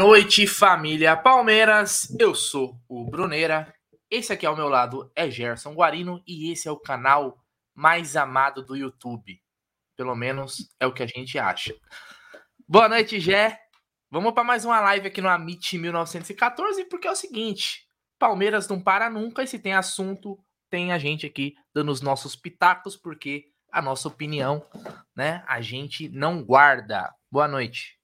Noite, família Palmeiras. Eu sou o Bruneira. Esse aqui ao meu lado é Gerson Guarino e esse é o canal mais amado do YouTube. Pelo menos é o que a gente acha. Boa noite, Gé. Vamos para mais uma live aqui no Amit 1914, porque é o seguinte: Palmeiras não para nunca e se tem assunto, tem a gente aqui dando os nossos pitacos, porque a nossa opinião, né, a gente não guarda. Boa noite.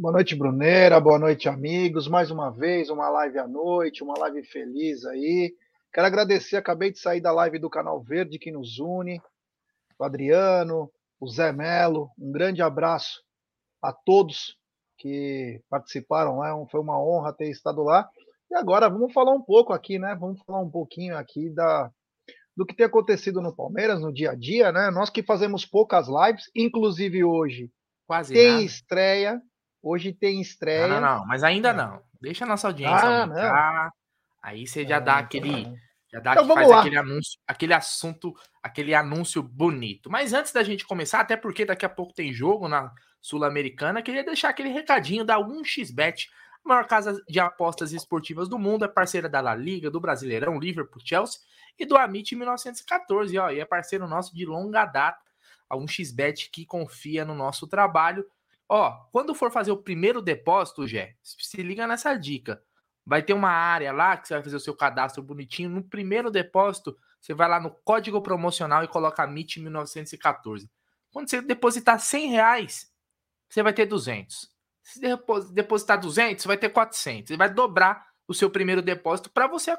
Boa noite, Brunera. Boa noite, amigos. Mais uma vez, uma live à noite, uma live feliz aí. Quero agradecer, acabei de sair da live do Canal Verde que nos une, o Adriano, o Zé Melo. Um grande abraço a todos que participaram lá. Foi uma honra ter estado lá. E agora vamos falar um pouco aqui, né? Vamos falar um pouquinho aqui da, do que tem acontecido no Palmeiras no dia a dia, né? Nós que fazemos poucas lives, inclusive hoje. Quase tem nada. estreia Hoje tem estreia. Não, não, não, mas ainda não. Deixa a nossa audiência ah, aumentar. Não. Aí você já dá aquele. Já dá então, faz lá. aquele anúncio, aquele assunto, aquele anúncio bonito. Mas antes da gente começar, até porque daqui a pouco tem jogo na Sul-Americana, queria deixar aquele recadinho da 1xBet, a maior casa de apostas esportivas do mundo, é parceira da La Liga, do Brasileirão, Liverpool, Chelsea e do Amit 1914, ó, e é parceiro nosso de longa data, a 1xBet que confia no nosso trabalho Ó, quando for fazer o primeiro depósito, Gé, se liga nessa dica. Vai ter uma área lá que você vai fazer o seu cadastro bonitinho. No primeiro depósito, você vai lá no código promocional e coloca MIT 1914. Quando você depositar 100 reais, você vai ter 200. Se depositar 200, você vai ter 400. Você vai dobrar o seu primeiro depósito para você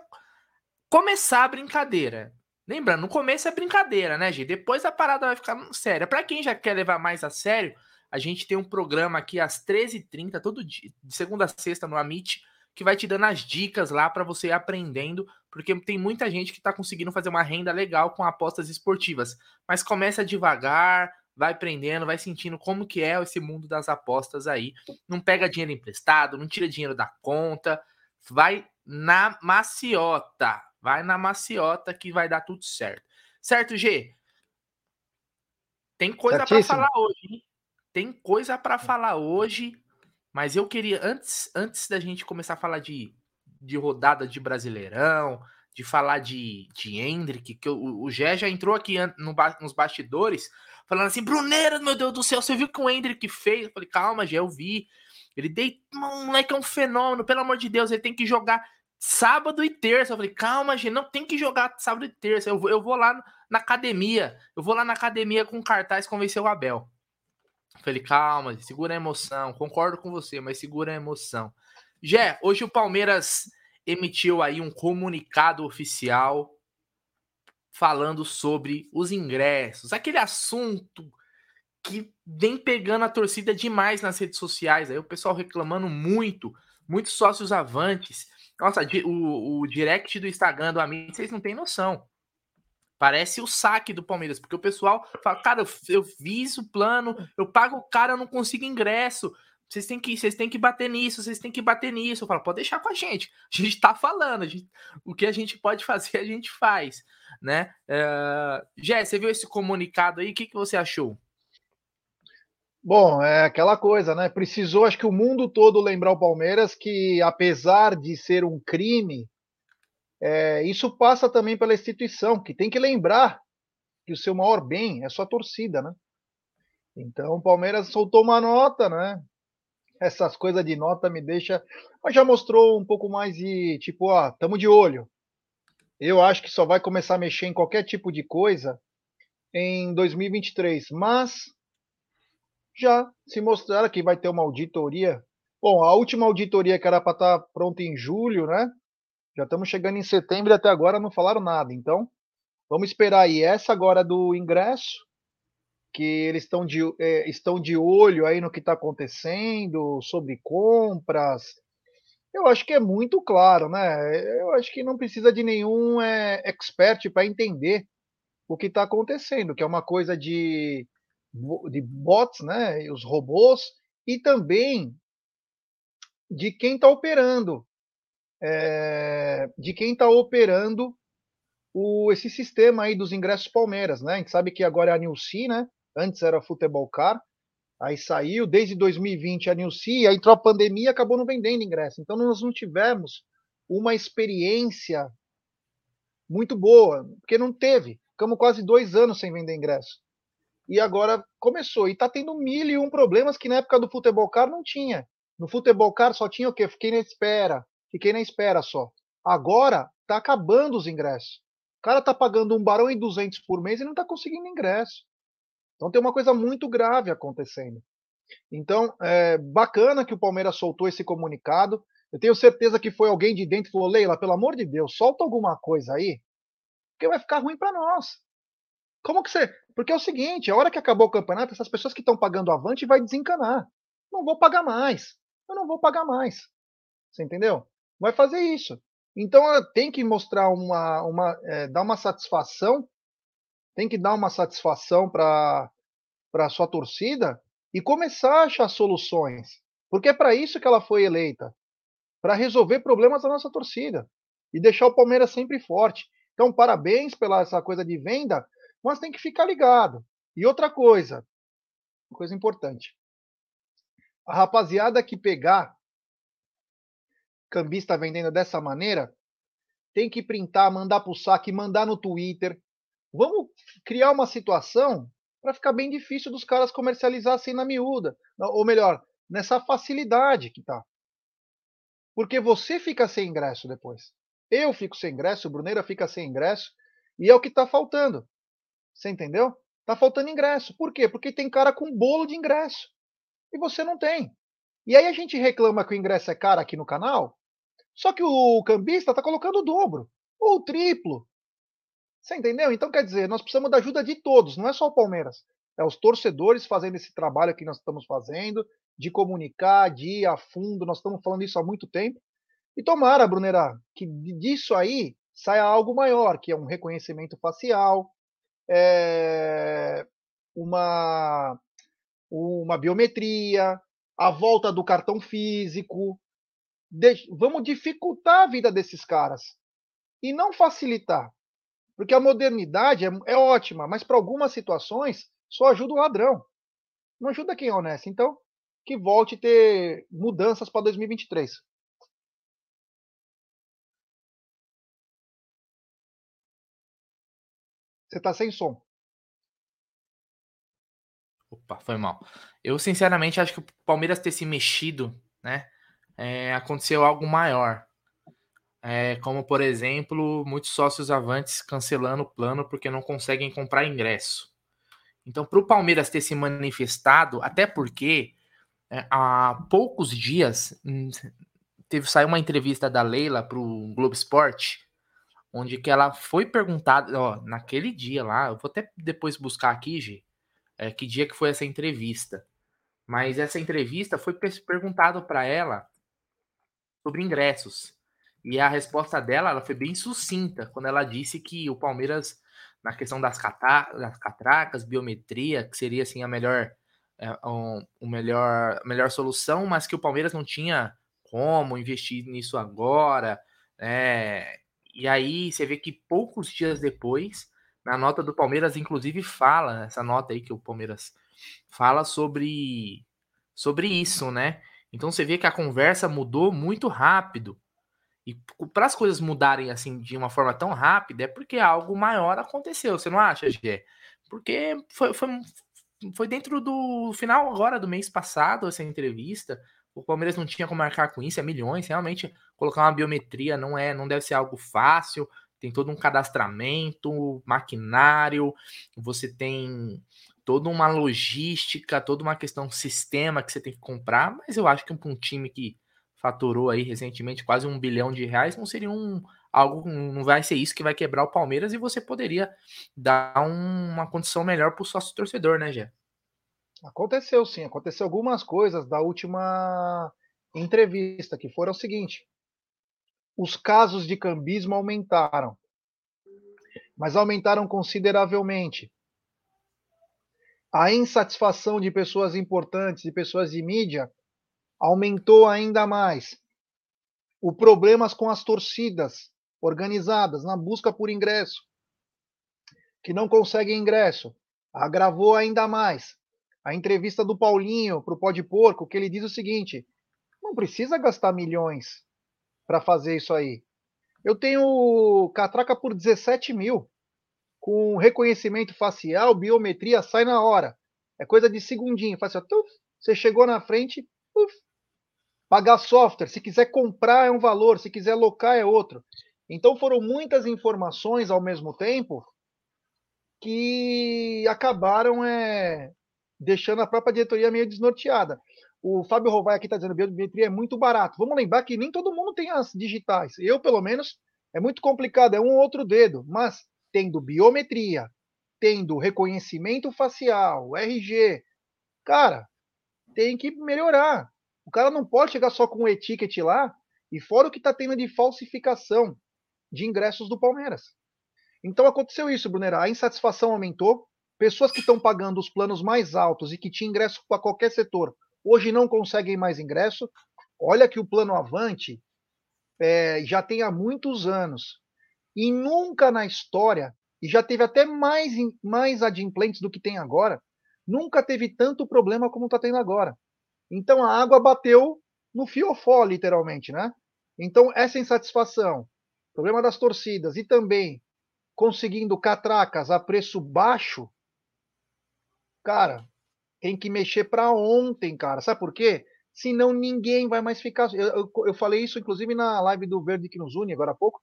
começar a brincadeira. Lembrando, no começo é brincadeira, né, gente? Depois a parada vai ficar séria. Para quem já quer levar mais a sério, a gente tem um programa aqui às 13h30, todo dia, de segunda a sexta no Amit, que vai te dando as dicas lá para você ir aprendendo, porque tem muita gente que está conseguindo fazer uma renda legal com apostas esportivas. Mas começa devagar, vai aprendendo, vai sentindo como que é esse mundo das apostas aí. Não pega dinheiro emprestado, não tira dinheiro da conta, vai na maciota, vai na maciota que vai dar tudo certo. Certo, G? Tem coisa para falar hoje, hein? Tem coisa para falar hoje, mas eu queria, antes, antes da gente começar a falar de, de rodada de Brasileirão, de falar de, de Hendrick, que o, o Gé já entrou aqui no, nos bastidores, falando assim: Bruneira, meu Deus do céu, você viu o que o Hendrick fez? Eu falei: calma, Gé, eu vi. Ele deitou, um moleque é um fenômeno, pelo amor de Deus, ele tem que jogar sábado e terça. Eu falei, calma, gente, não tem que jogar sábado e terça. Eu vou, eu vou lá na academia. Eu vou lá na academia com cartaz convencer o Abel. Falei, calma, segura a emoção. Concordo com você, mas segura a emoção. Jé, hoje o Palmeiras emitiu aí um comunicado oficial falando sobre os ingressos, aquele assunto que vem pegando a torcida demais nas redes sociais. Aí o pessoal reclamando muito, muitos sócios avantes. Nossa, o, o direct do Instagram do Amigo, vocês não têm noção. Parece o saque do Palmeiras, porque o pessoal fala, cara, eu, fiz o plano, eu pago o cara, eu não consigo ingresso. Vocês têm que, vocês têm que bater nisso, vocês têm que bater nisso. Eu falo, pode deixar com a gente. A gente tá falando, gente, o que a gente pode fazer, a gente faz, né? Uh, Jé, você viu esse comunicado aí? O que, que você achou? Bom, é aquela coisa, né? Precisou, acho que o mundo todo lembrar o Palmeiras que, apesar de ser um crime é, isso passa também pela instituição, que tem que lembrar que o seu maior bem é sua torcida, né? Então o Palmeiras soltou uma nota, né? Essas coisas de nota me deixa, mas já mostrou um pouco mais de tipo, ó, tamo de olho. Eu acho que só vai começar a mexer em qualquer tipo de coisa em 2023, mas já se mostraram que vai ter uma auditoria. Bom, a última auditoria que era para estar tá pronta em julho, né? Já estamos chegando em setembro e até agora não falaram nada. Então, vamos esperar aí. Essa agora do ingresso, que eles estão de, é, estão de olho aí no que está acontecendo, sobre compras. Eu acho que é muito claro, né? Eu acho que não precisa de nenhum é, expert para entender o que está acontecendo, que é uma coisa de, de bots, né? Os robôs, e também de quem está operando é, de quem está operando o, esse sistema aí dos ingressos Palmeiras, né? A gente sabe que agora é a Nilce, né? Antes era Futebol Car. Aí saiu, desde 2020 a Nilce, aí entrou a pandemia acabou não vendendo ingresso. Então nós não tivemos uma experiência muito boa, porque não teve. Ficamos quase dois anos sem vender ingresso. E agora começou. E está tendo mil e um problemas que na época do futebol car não tinha. No futebol car só tinha o quê? Fiquei na espera. Fiquei na espera só. Agora está acabando os ingressos. O cara está pagando um barão e 200 por mês e não está conseguindo ingresso. Então tem uma coisa muito grave acontecendo. Então, é bacana que o Palmeiras soltou esse comunicado. Eu tenho certeza que foi alguém de dentro que falou: Leila, pelo amor de Deus, solta alguma coisa aí, porque vai ficar ruim para nós. Como que você. Porque é o seguinte: a hora que acabou o campeonato, essas pessoas que estão pagando avante vai desencanar. Não vou pagar mais. Eu não vou pagar mais. Você entendeu? Vai fazer isso. Então tem que mostrar uma. uma é, dar uma satisfação tem que dar uma satisfação para a sua torcida e começar a achar soluções. Porque é para isso que ela foi eleita para resolver problemas da nossa torcida e deixar o Palmeiras sempre forte. Então, parabéns pela essa coisa de venda, mas tem que ficar ligado. E outra coisa, coisa importante. A rapaziada que pegar cambista vendendo dessa maneira, tem que printar, mandar para o saque, mandar no Twitter, Vamos criar uma situação para ficar bem difícil dos caras comercializar assim na miúda. Ou melhor, nessa facilidade que tá. Porque você fica sem ingresso depois. Eu fico sem ingresso, o Bruneira fica sem ingresso, e é o que está faltando. Você entendeu? Tá faltando ingresso. Por quê? Porque tem cara com bolo de ingresso. E você não tem. E aí a gente reclama que o ingresso é caro aqui no canal, só que o cambista está colocando o dobro, ou o triplo, você entendeu? Então, quer dizer, nós precisamos da ajuda de todos, não é só o Palmeiras. É os torcedores fazendo esse trabalho que nós estamos fazendo, de comunicar, de ir a fundo, nós estamos falando isso há muito tempo. E tomara, Brunera, que disso aí saia algo maior, que é um reconhecimento facial, é uma, uma biometria, a volta do cartão físico. Vamos dificultar a vida desses caras e não facilitar. Porque a modernidade é, é ótima, mas para algumas situações só ajuda o ladrão. Não ajuda quem é honesto. Então, que volte a ter mudanças para 2023. Você está sem som. Opa, foi mal. Eu, sinceramente, acho que o Palmeiras ter se mexido, né? É, aconteceu algo maior. É, como, por exemplo, muitos sócios avantes cancelando o plano porque não conseguem comprar ingresso. Então, para o Palmeiras ter se manifestado, até porque é, há poucos dias hum, teve saiu uma entrevista da Leila para o Globo Esporte, onde que ela foi perguntada, ó, naquele dia lá, eu vou até depois buscar aqui, G, é, que dia que foi essa entrevista. Mas essa entrevista foi perguntado para ela sobre ingressos. E a resposta dela ela foi bem sucinta quando ela disse que o Palmeiras, na questão das, cata das catracas, biometria, que seria assim a melhor, é, um, melhor, melhor solução, mas que o Palmeiras não tinha como investir nisso agora. Né? E aí você vê que poucos dias depois, na nota do Palmeiras, inclusive fala, essa nota aí que o Palmeiras fala sobre, sobre isso, né? Então você vê que a conversa mudou muito rápido. E para as coisas mudarem assim de uma forma tão rápida, é porque algo maior aconteceu, você não acha, Gê? Porque foi, foi, foi dentro do final agora do mês passado essa entrevista. O Palmeiras não tinha como marcar com isso, é milhões. Realmente, colocar uma biometria não é, não deve ser algo fácil. Tem todo um cadastramento, maquinário, você tem toda uma logística, toda uma questão sistema que você tem que comprar. Mas eu acho que um, um time que faturou aí recentemente quase um bilhão de reais, não seria um algo, não vai ser isso que vai quebrar o Palmeiras e você poderia dar um, uma condição melhor para o sócio torcedor, né, Gé? Aconteceu sim, aconteceu algumas coisas da última entrevista que foram o seguinte: os casos de cambismo aumentaram, mas aumentaram consideravelmente. A insatisfação de pessoas importantes, de pessoas de mídia, aumentou ainda mais. O problemas com as torcidas organizadas na busca por ingresso, que não conseguem ingresso, agravou ainda mais. a entrevista do Paulinho para o Pó de Porco, que ele diz o seguinte: não precisa gastar milhões para fazer isso aí. Eu tenho catraca por 17 mil, com reconhecimento facial, biometria, sai na hora. É coisa de segundinho. Faz assim, você chegou na frente, pagar software. Se quiser comprar é um valor, se quiser locar é outro. Então foram muitas informações ao mesmo tempo que acabaram é, deixando a própria diretoria meio desnorteada. O Fábio Rovai aqui está dizendo que biometria é muito barato. Vamos lembrar que nem todo mundo tem as digitais. Eu, pelo menos, é muito complicado, é um ou outro dedo. Mas tendo biometria, tendo reconhecimento facial, RG, cara, tem que melhorar. O cara não pode chegar só com o etiquet lá, e fora o que está tendo de falsificação de ingressos do Palmeiras. Então aconteceu isso, Brunera. A insatisfação aumentou. Pessoas que estão pagando os planos mais altos e que tinham ingresso para qualquer setor hoje não conseguem mais ingresso. Olha que o plano Avante é, já tem há muitos anos e nunca na história, e já teve até mais, mais adimplentes do que tem agora, nunca teve tanto problema como está tendo agora. Então a água bateu no fiofó, literalmente, né? Então essa insatisfação, problema das torcidas e também conseguindo catracas a preço baixo, cara, tem que mexer para ontem, cara. Sabe por quê? Senão ninguém vai mais ficar. Eu, eu, eu, falei isso, inclusive, na live do Verde que nos une agora há pouco.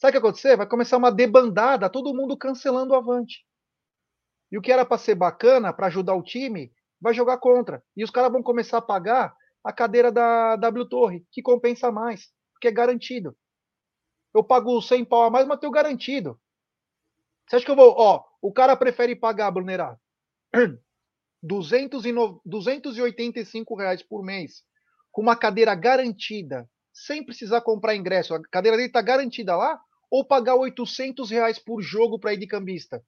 Sabe o que vai acontecer? Vai começar uma debandada, todo mundo cancelando o Avante. E o que era para ser bacana, para ajudar o time, vai jogar contra. E os caras vão começar a pagar a cadeira da W Torre, que compensa mais, porque é garantido. Eu pago 100 pau a mais, mas tenho garantido. Você acha que eu vou. Ó, o cara prefere pagar, Brunerá, 285 reais por mês, com uma cadeira garantida, sem precisar comprar ingresso, a cadeira dele está garantida lá, ou pagar 800 reais por jogo para ir de cambista?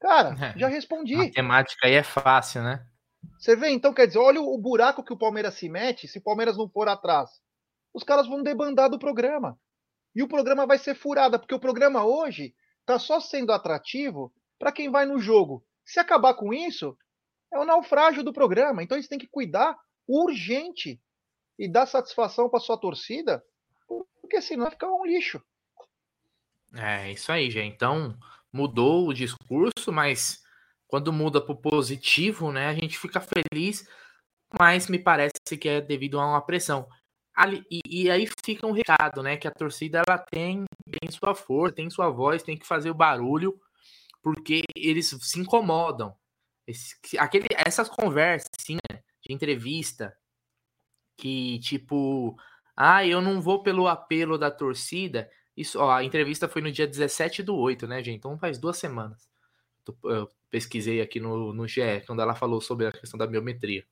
Cara, é, já respondi. A matemática aí é fácil, né? Você vê, então, quer dizer, olha o buraco que o Palmeiras se mete se o Palmeiras não for atrás. Os caras vão debandar do programa. E o programa vai ser furado, porque o programa hoje está só sendo atrativo para quem vai no jogo se acabar com isso, é o naufrágio do programa. Então eles têm que cuidar urgente e dar satisfação para sua torcida, porque senão vai ficar um lixo. É, isso aí, gente. Então, mudou o discurso, mas quando muda para o positivo, né, a gente fica feliz, mas me parece que é devido a uma pressão. Ali, e, e, aí fica um recado, né, que a torcida ela tem, tem sua força, tem sua voz, tem que fazer o barulho porque eles se incomodam. Esse, aquele, essas conversas assim, né, de entrevista que tipo, ah, eu não vou pelo apelo da torcida. Isso, ó, a entrevista foi no dia 17 do 8, né, gente? Então faz duas semanas. Eu pesquisei aqui no, no GE, quando ela falou sobre a questão da biometria.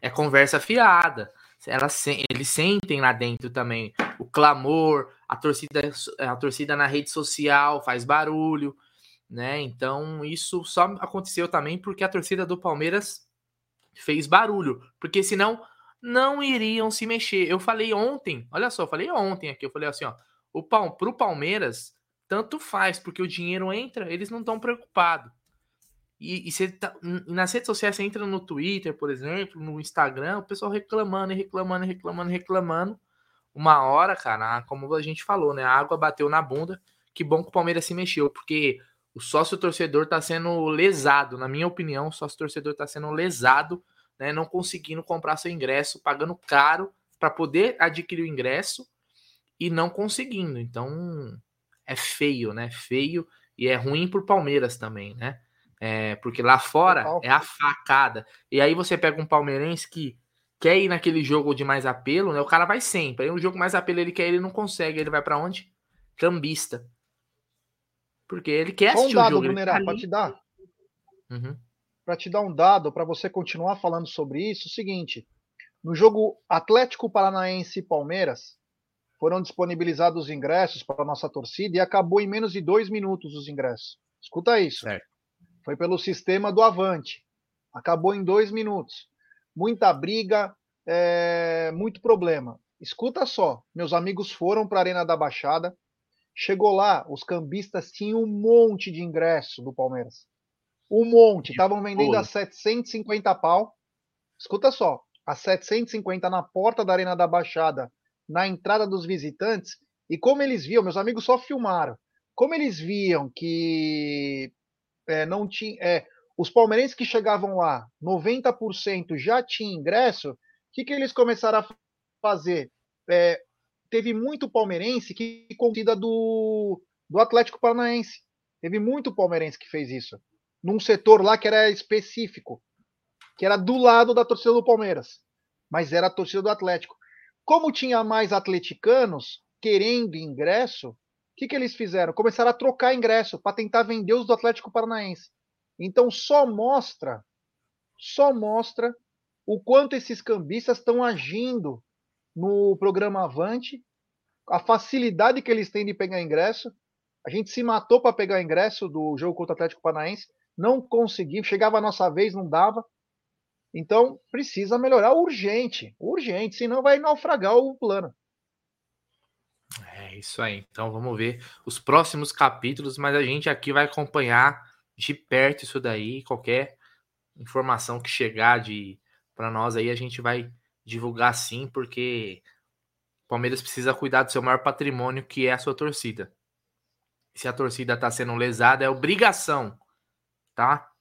É conversa fiada. Elas, eles sentem lá dentro também o clamor, a torcida, a torcida na rede social faz barulho né? Então isso só aconteceu também porque a torcida do Palmeiras fez barulho, porque senão não iriam se mexer. Eu falei ontem, olha só, eu falei ontem aqui, eu falei assim, ó, o pro Palmeiras tanto faz, porque o dinheiro entra, eles não estão preocupados. E, e tá, nas redes sociais, você entra no Twitter, por exemplo, no Instagram, o pessoal reclamando, reclamando, reclamando, reclamando. Uma hora, cara, como a gente falou, né? A água bateu na bunda. Que bom que o Palmeiras se mexeu, porque o sócio torcedor está sendo lesado, na minha opinião, o sócio torcedor está sendo lesado, né, não conseguindo comprar seu ingresso, pagando caro para poder adquirir o ingresso e não conseguindo. Então é feio, né? Feio e é ruim para o Palmeiras também, né? É, porque lá fora é a facada. E aí você pega um palmeirense que quer ir naquele jogo de mais apelo, né? O cara vai sempre. Aí o jogo mais apelo ele quer, ele não consegue. Ele vai para onde? Cambista. Porque ele quer assistir um dado, o jogo. Brunerá, tá para te dar. Uhum. Para te dar um dado, para você continuar falando sobre isso, o seguinte: no jogo Atlético Paranaense e Palmeiras, foram disponibilizados os ingressos para a nossa torcida e acabou em menos de dois minutos os ingressos. Escuta isso. Certo. Foi pelo sistema do Avante. Acabou em dois minutos. Muita briga, é, muito problema. Escuta só, meus amigos foram para a Arena da Baixada, Chegou lá, os cambistas tinham um monte de ingresso do Palmeiras. Um monte. Estavam vendendo a 750 pau. Escuta só. A 750 na porta da Arena da Baixada, na entrada dos visitantes. E como eles viam, meus amigos só filmaram. Como eles viam que é, não tinha. É, os palmeirenses que chegavam lá, 90% já tinha ingresso, o que, que eles começaram a fazer? É, teve muito palmeirense que convida do, do Atlético Paranaense. Teve muito palmeirense que fez isso. Num setor lá que era específico, que era do lado da torcida do Palmeiras, mas era a torcida do Atlético. Como tinha mais atleticanos querendo ingresso, o que, que eles fizeram? Começaram a trocar ingresso para tentar vender os do Atlético Paranaense. Então só mostra, só mostra o quanto esses cambistas estão agindo no programa Avante, a facilidade que eles têm de pegar ingresso. A gente se matou para pegar ingresso do jogo contra o Atlético Paranaense, não conseguiu, chegava a nossa vez, não dava. Então precisa melhorar urgente, urgente, senão vai naufragar o plano. É isso aí. Então vamos ver os próximos capítulos, mas a gente aqui vai acompanhar de perto isso daí, qualquer informação que chegar de para nós aí a gente vai divulgar sim, porque o Palmeiras precisa cuidar do seu maior patrimônio, que é a sua torcida. Se a torcida está sendo lesada, é obrigação, tá?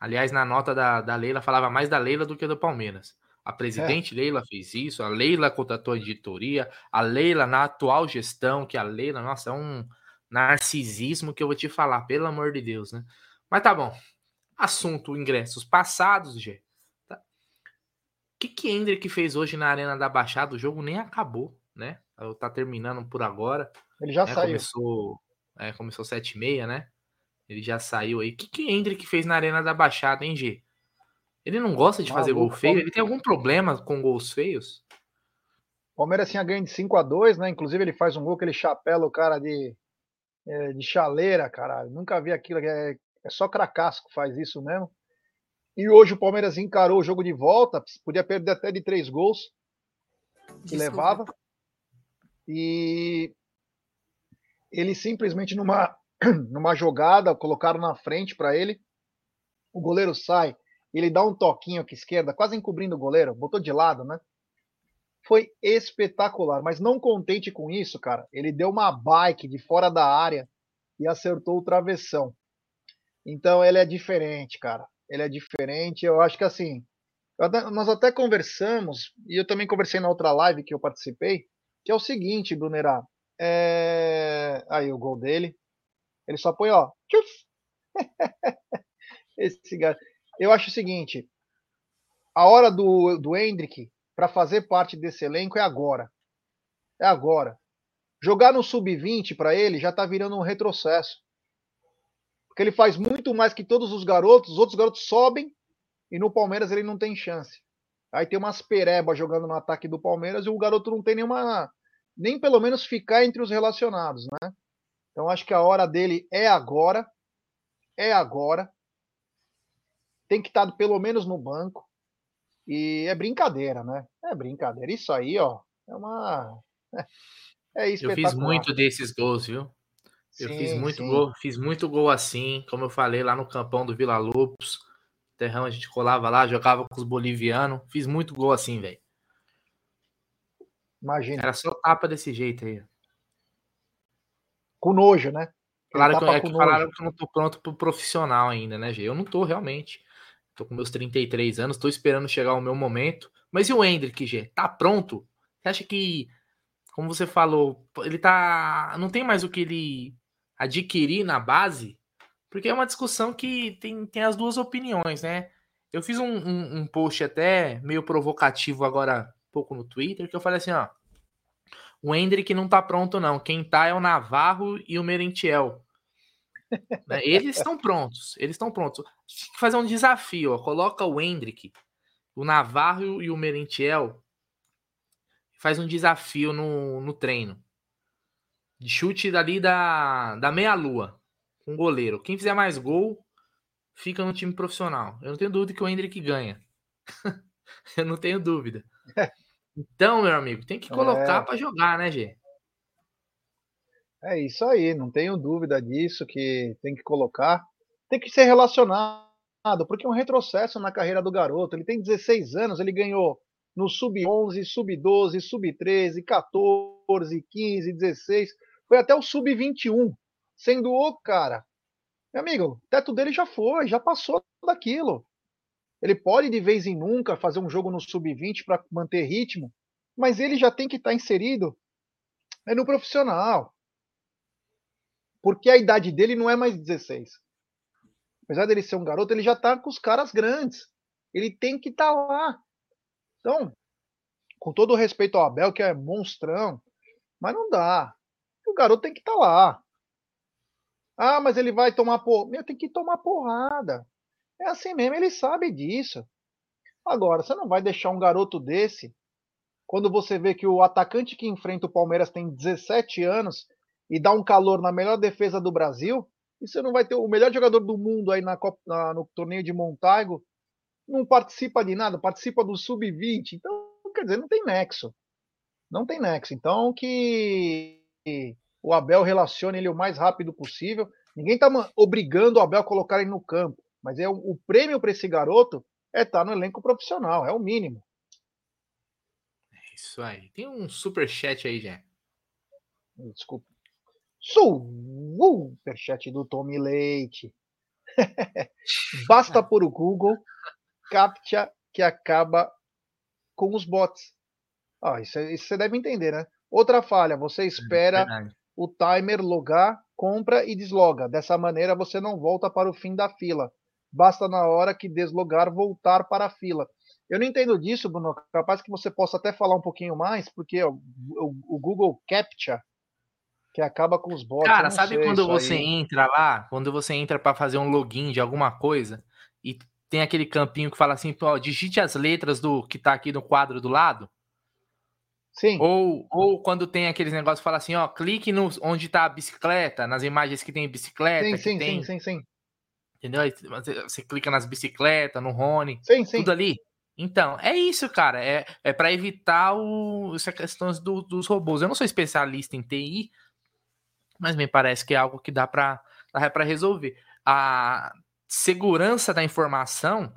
Aliás, na nota da, da Leila, falava mais da Leila do que do Palmeiras. A presidente é. Leila fez isso, a Leila contratou a editoria, a Leila na atual gestão, que a Leila, nossa, é um narcisismo que eu vou te falar, pelo amor de Deus, né? Mas tá bom. Assunto ingressos passados, G. Tá. O que que Hendrick fez hoje na Arena da Baixada? O jogo nem acabou, né? Tá terminando por agora. Ele já né? saiu. Começou, é, começou 7 e meia, né? Ele já saiu aí. O que que Hendrick fez na Arena da Baixada, hein, G? Ele não gosta de fazer gol feio? Ele tem algum problema com gols feios? Palmeiras tinha ganho de 5 a 2 né? Inclusive ele faz um gol que ele chapela o cara de, é, de chaleira, caralho. Nunca vi aquilo. É, é só que faz isso mesmo. E hoje o Palmeiras encarou o jogo de volta, podia perder até de três gols que Desculpa. levava. E ele simplesmente numa, numa jogada, colocaram na frente para ele. O goleiro sai, ele dá um toquinho aqui esquerda, quase encobrindo o goleiro, botou de lado, né? Foi espetacular, mas não contente com isso, cara, ele deu uma bike de fora da área e acertou o travessão. Então ele é diferente, cara. Ele é diferente. Eu acho que assim, nós até conversamos, e eu também conversei na outra live que eu participei, que é o seguinte, Brunerá. É... Aí o gol dele. Ele só põe, ó. Esse cara. Eu acho o seguinte: a hora do, do Hendrick para fazer parte desse elenco é agora. É agora. Jogar no sub-20 para ele já tá virando um retrocesso que ele faz muito mais que todos os garotos, os outros garotos sobem e no Palmeiras ele não tem chance. Aí tem umas perebas jogando no ataque do Palmeiras e o garoto não tem nenhuma. nem pelo menos ficar entre os relacionados, né? Então acho que a hora dele é agora. É agora. Tem que estar pelo menos no banco. E é brincadeira, né? É brincadeira. Isso aí, ó, é uma. É, é Eu fiz muito desses gols, viu? Eu sim, fiz muito sim. gol, fiz muito gol assim, como eu falei lá no campão do Vila Lobos. Terrão a gente colava lá, jogava com os bolivianos. Fiz muito gol assim, velho. Imagina. Era só tapa desse jeito aí. Com nojo, né? Claro que, é que falaram que eu não tô pronto pro profissional ainda, né, Gê? Eu não tô realmente. Tô com meus 33 anos, tô esperando chegar o meu momento. Mas e o Hendrick, Gê? Tá pronto? Você acha que, como você falou, ele tá. Não tem mais o que ele adquirir na base, porque é uma discussão que tem, tem as duas opiniões, né? Eu fiz um, um, um post até meio provocativo agora, um pouco no Twitter, que eu falei assim, ó, o Hendrick não tá pronto não, quem tá é o Navarro e o Merentiel. né? Eles estão prontos, eles estão prontos. Tem que fazer um desafio, ó, coloca o Hendrick, o Navarro e o Merentiel, faz um desafio no, no treino de chute dali da, da meia-lua, com goleiro. Quem fizer mais gol, fica no time profissional. Eu não tenho dúvida que o Hendrick ganha. eu não tenho dúvida. Então, meu amigo, tem que colocar é... para jogar, né, Gê? É isso aí, não tenho dúvida disso, que tem que colocar. Tem que ser relacionado, porque é um retrocesso na carreira do garoto. Ele tem 16 anos, ele ganhou no sub-11, sub-12, sub-13, 14, 15, 16, foi até o sub-21, sendo o cara. Meu amigo, o teto dele já foi, já passou daquilo. Ele pode de vez em nunca fazer um jogo no sub-20 para manter ritmo, mas ele já tem que estar tá inserido é no profissional. Porque a idade dele não é mais 16. Apesar dele ser um garoto, ele já está com os caras grandes. Ele tem que estar tá lá. Então, com todo o respeito ao Abel, que é monstrão, mas não dá. O garoto tem que estar tá lá. Ah, mas ele vai tomar porrada. Meu, tem que tomar porrada. É assim mesmo, ele sabe disso. Agora, você não vai deixar um garoto desse, quando você vê que o atacante que enfrenta o Palmeiras tem 17 anos e dá um calor na melhor defesa do Brasil, e você não vai ter o melhor jogador do mundo aí na, Copa, na no torneio de Montago, não participa de nada, participa do sub-20. Então, quer dizer, não tem nexo. Não tem nexo. Então, que o Abel relacione ele o mais rápido possível. Ninguém está obrigando o Abel a colocar ele no campo, mas é o, o prêmio para esse garoto é estar tá no elenco profissional, é o mínimo. É isso aí. Tem um super chat aí, já. Desculpa. Superchat do Tommy Leite. Basta por o Google CAPTCHA que acaba com os bots. Ah, isso, isso, você deve entender, né? Outra falha, você espera é o timer logar, compra e desloga. Dessa maneira você não volta para o fim da fila. Basta na hora que deslogar voltar para a fila. Eu não entendo disso, Bruno. Capaz que você possa até falar um pouquinho mais, porque o, o, o Google CAPTCHA que acaba com os bots. Cara, sabe quando você aí. entra lá, quando você entra para fazer um login de alguma coisa e tem aquele campinho que fala assim, ó, digite as letras do que tá aqui no quadro do lado? Sim. Ou, ou quando tem aqueles negócios que fala assim, ó, clique no, onde tá a bicicleta, nas imagens que tem bicicleta. Sim, sim, tem, sim, sim, sim. Entendeu? Você, clica nas bicicletas, no Rony, sim, sim. tudo ali. Então, é isso, cara. É, é para evitar o, essa questão do, dos robôs. Eu não sou especialista em TI, mas me parece que é algo que dá para resolver. A segurança da informação,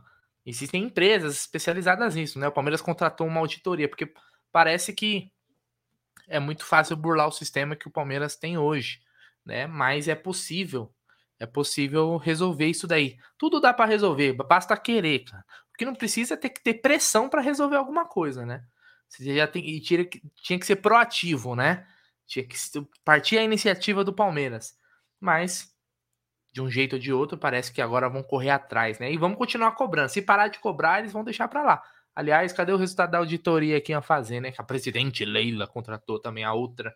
existem empresas especializadas nisso, né? O Palmeiras contratou uma auditoria, porque parece que é muito fácil burlar o sistema que o Palmeiras tem hoje, né? Mas é possível, é possível resolver isso daí. Tudo dá para resolver, basta querer, cara. O que não precisa é ter que ter pressão para resolver alguma coisa, né? Você já tem e tira, tinha que ser proativo, né? Tinha que partir a iniciativa do Palmeiras. Mas, de um jeito ou de outro, parece que agora vão correr atrás, né? E vamos continuar cobrando. Se parar de cobrar, eles vão deixar para lá. Aliás, cadê o resultado da auditoria que ia fazer, né? Que a presidente Leila contratou também a outra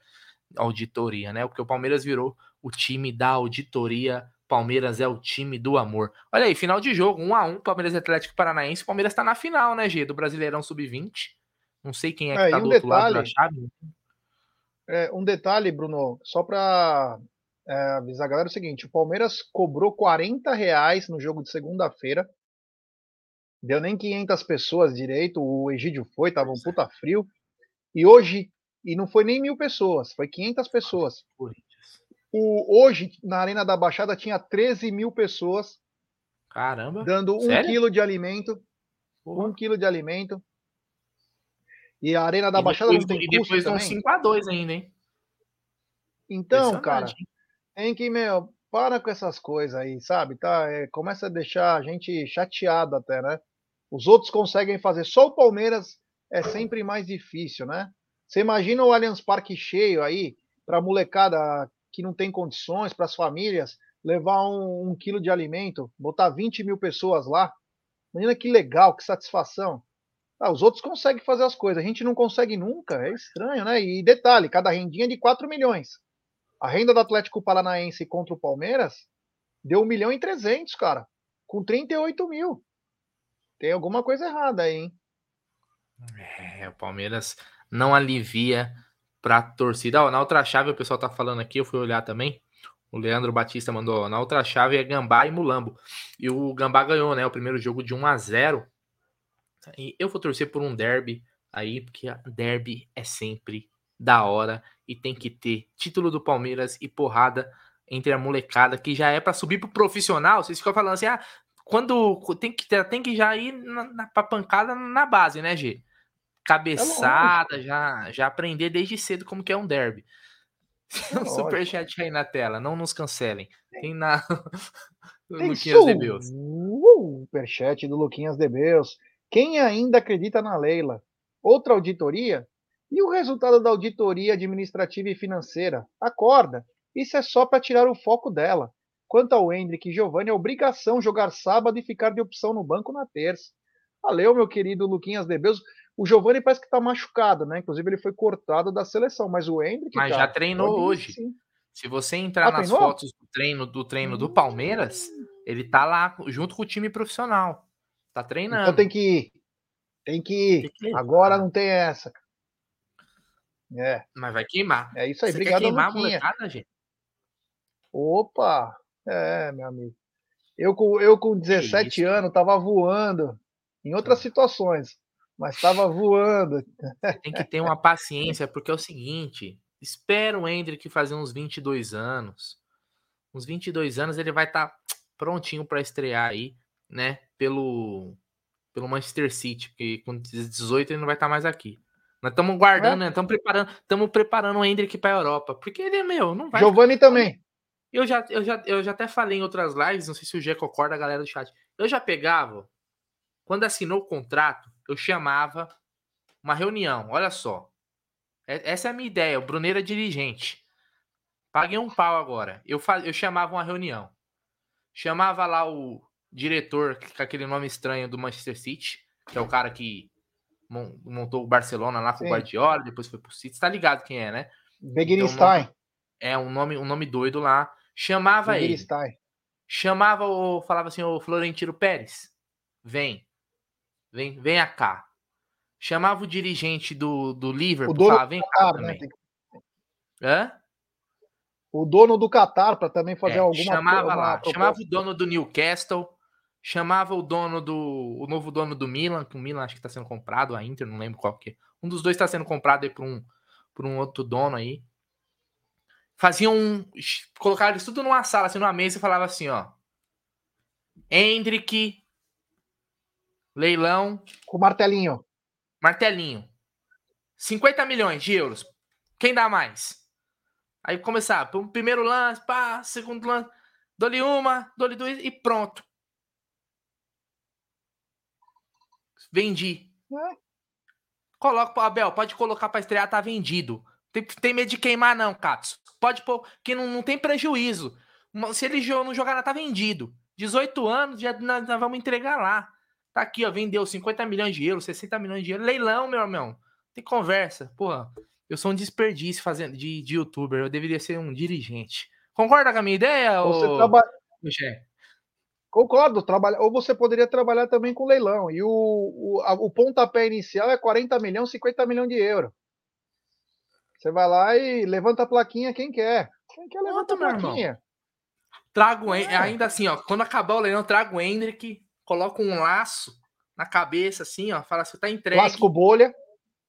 auditoria, né? Porque o Palmeiras virou o time da auditoria. Palmeiras é o time do amor. Olha aí, final de jogo, 1 um a 1 um, Palmeiras Atlético Paranaense. O Palmeiras tá na final, né, G? Do Brasileirão Sub-20. Não sei quem é que é, tá do um outro detalhe, lado da chave. É, um detalhe, Bruno, só para é, avisar a galera é o seguinte: o Palmeiras cobrou 40 reais no jogo de segunda-feira. Deu nem 500 pessoas direito. O Egídio foi, tava um puta frio. E hoje, e não foi nem mil pessoas, foi 500 pessoas. O, hoje, na Arena da Baixada, tinha 13 mil pessoas. Caramba! Dando um quilo de alimento. Porra. Um quilo de alimento. E a Arena da e Baixada depois, não tem E depois um 5x2 ainda, hein? Então, cara, tem que, meu, para com essas coisas aí, sabe? Tá, é, começa a deixar a gente chateado até, né? Os outros conseguem fazer, só o Palmeiras é sempre mais difícil, né? Você imagina o Allianz Parque cheio aí, para molecada que não tem condições, para as famílias, levar um, um, quilo de alimento, botar 20 mil pessoas lá. Imagina que legal, que satisfação. Ah, os outros conseguem fazer as coisas, a gente não consegue nunca, é estranho, né? E detalhe, cada rendinha é de 4 milhões. A renda do Atlético Paranaense contra o Palmeiras deu 1 milhão e 300, cara, com 38 mil. Tem alguma coisa errada aí, hein? É, o Palmeiras não alivia pra torcida. Ó, na outra chave, o pessoal tá falando aqui, eu fui olhar também. O Leandro Batista mandou, ó, na outra chave é Gambá e Mulambo. E o Gambá ganhou, né? O primeiro jogo de 1 a 0 e eu vou torcer por um derby aí, porque derby é sempre da hora e tem que ter título do Palmeiras e porrada entre a molecada que já é para subir pro profissional. Vocês ficam falando assim: "Ah, quando tem que, tem que já ir na, na, pra pancada na base, né, G? Cabeçada, é já, já aprender desde cedo como que é um derby. É um superchat aí na tela, não nos cancelem. Tem na. Luquinhas Debeus. Superchat do Luquinhas Debeus. Quem ainda acredita na Leila? Outra auditoria? E o resultado da auditoria administrativa e financeira? Acorda. Isso é só para tirar o foco dela. Quanto ao Hendrick e Giovanni, é obrigação jogar sábado e ficar de opção no banco na terça. Valeu, meu querido Luquinhas Debeus. O Giovanni parece que está machucado, né? Inclusive, ele foi cortado da seleção, mas o Hendrick. Mas cara, já treinou hoje. Sim. Se você entrar ah, nas treinou? fotos do treino do treino do Palmeiras, ele tá lá junto com o time profissional. Tá treinando. Então tem que ir. Tem que ir. Tem que ir. Agora não tem essa. É. Mas vai queimar. É isso aí. Você Obrigado, quer queimar a molecada, gente? Opa! É, meu amigo. Eu com, eu com 17 anos tava voando em outras situações mas estava voando. Tem que ter uma paciência, porque é o seguinte: espera o Hendrick fazer uns 22 anos. Uns 22 anos ele vai estar tá prontinho para estrear aí, né? Pelo, pelo Manchester City, porque com 18 ele não vai estar tá mais aqui. Nós estamos guardando, é. né? Estamos preparando, estamos preparando o Hendrick para a Europa, porque ele é meu, não vai. Giovanni também. Eu já, eu, já, eu já até falei em outras lives, não sei se o Gê concorda, a galera do chat. Eu já pegava, quando assinou o contrato, eu chamava uma reunião. Olha só. Essa é a minha ideia. O Bruneiro é dirigente. Paguei um pau agora. Eu, eu chamava uma reunião. Chamava lá o diretor com aquele nome estranho do Manchester City, que é o cara que montou o Barcelona lá com o Guardiola, depois foi pro City. Tá ligado quem é, né? Beginstein. Então, é um nome, um nome doido lá. Chamava ele. Chamava o. Falava assim, o Florentino Pérez. Vem. Vem, venha cá. Chamava o dirigente do, do Liverpool, falava, vem cá Qatar, né? também. Né? Hã? O dono do Qatar para também fazer é, alguma chamava lá, chamava o dono do Newcastle, chamava o dono do o novo dono do Milan, que o Milan acho que está sendo comprado, a Inter, não lembro qual que é. Um dos dois está sendo comprado aí por um por um outro dono aí. Faziam um, colocaram eles tudo numa sala, assim, numa mesa e falava assim, ó. Hendrick, Leilão. Com martelinho. Martelinho. 50 milhões de euros. Quem dá mais? Aí começar. Primeiro lance, pá, segundo lance. Dou-lhe uma, dou-lhe duas e pronto. Vendi. É. Coloca, Abel, pode colocar para estrear, tá vendido. Tem, tem medo de queimar, não, Katsu. Pode pôr, que não, não tem prejuízo. Se ele não jogar, tá vendido. 18 anos, já nós, nós vamos entregar lá. Tá aqui, ó, vendeu 50 milhões de euros, 60 milhões de euros. Leilão, meu irmão. Tem conversa. Porra, eu sou um desperdício fazendo de, de youtuber. Eu deveria ser um dirigente. Concorda com a minha ideia? Você ou... trabalha. Concordo, trabalha... ou você poderia trabalhar também com leilão. E o, o, a, o pontapé inicial é 40 milhões, 50 milhões de euros. Você vai lá e levanta a plaquinha quem quer. Quem quer levanta a plaquinha. Irmão. Trago é. ainda assim, ó. Quando acabar o leilão, trago o Hendrick coloca um laço na cabeça, assim, ó, fala assim, tá entregue. Lasco bolha.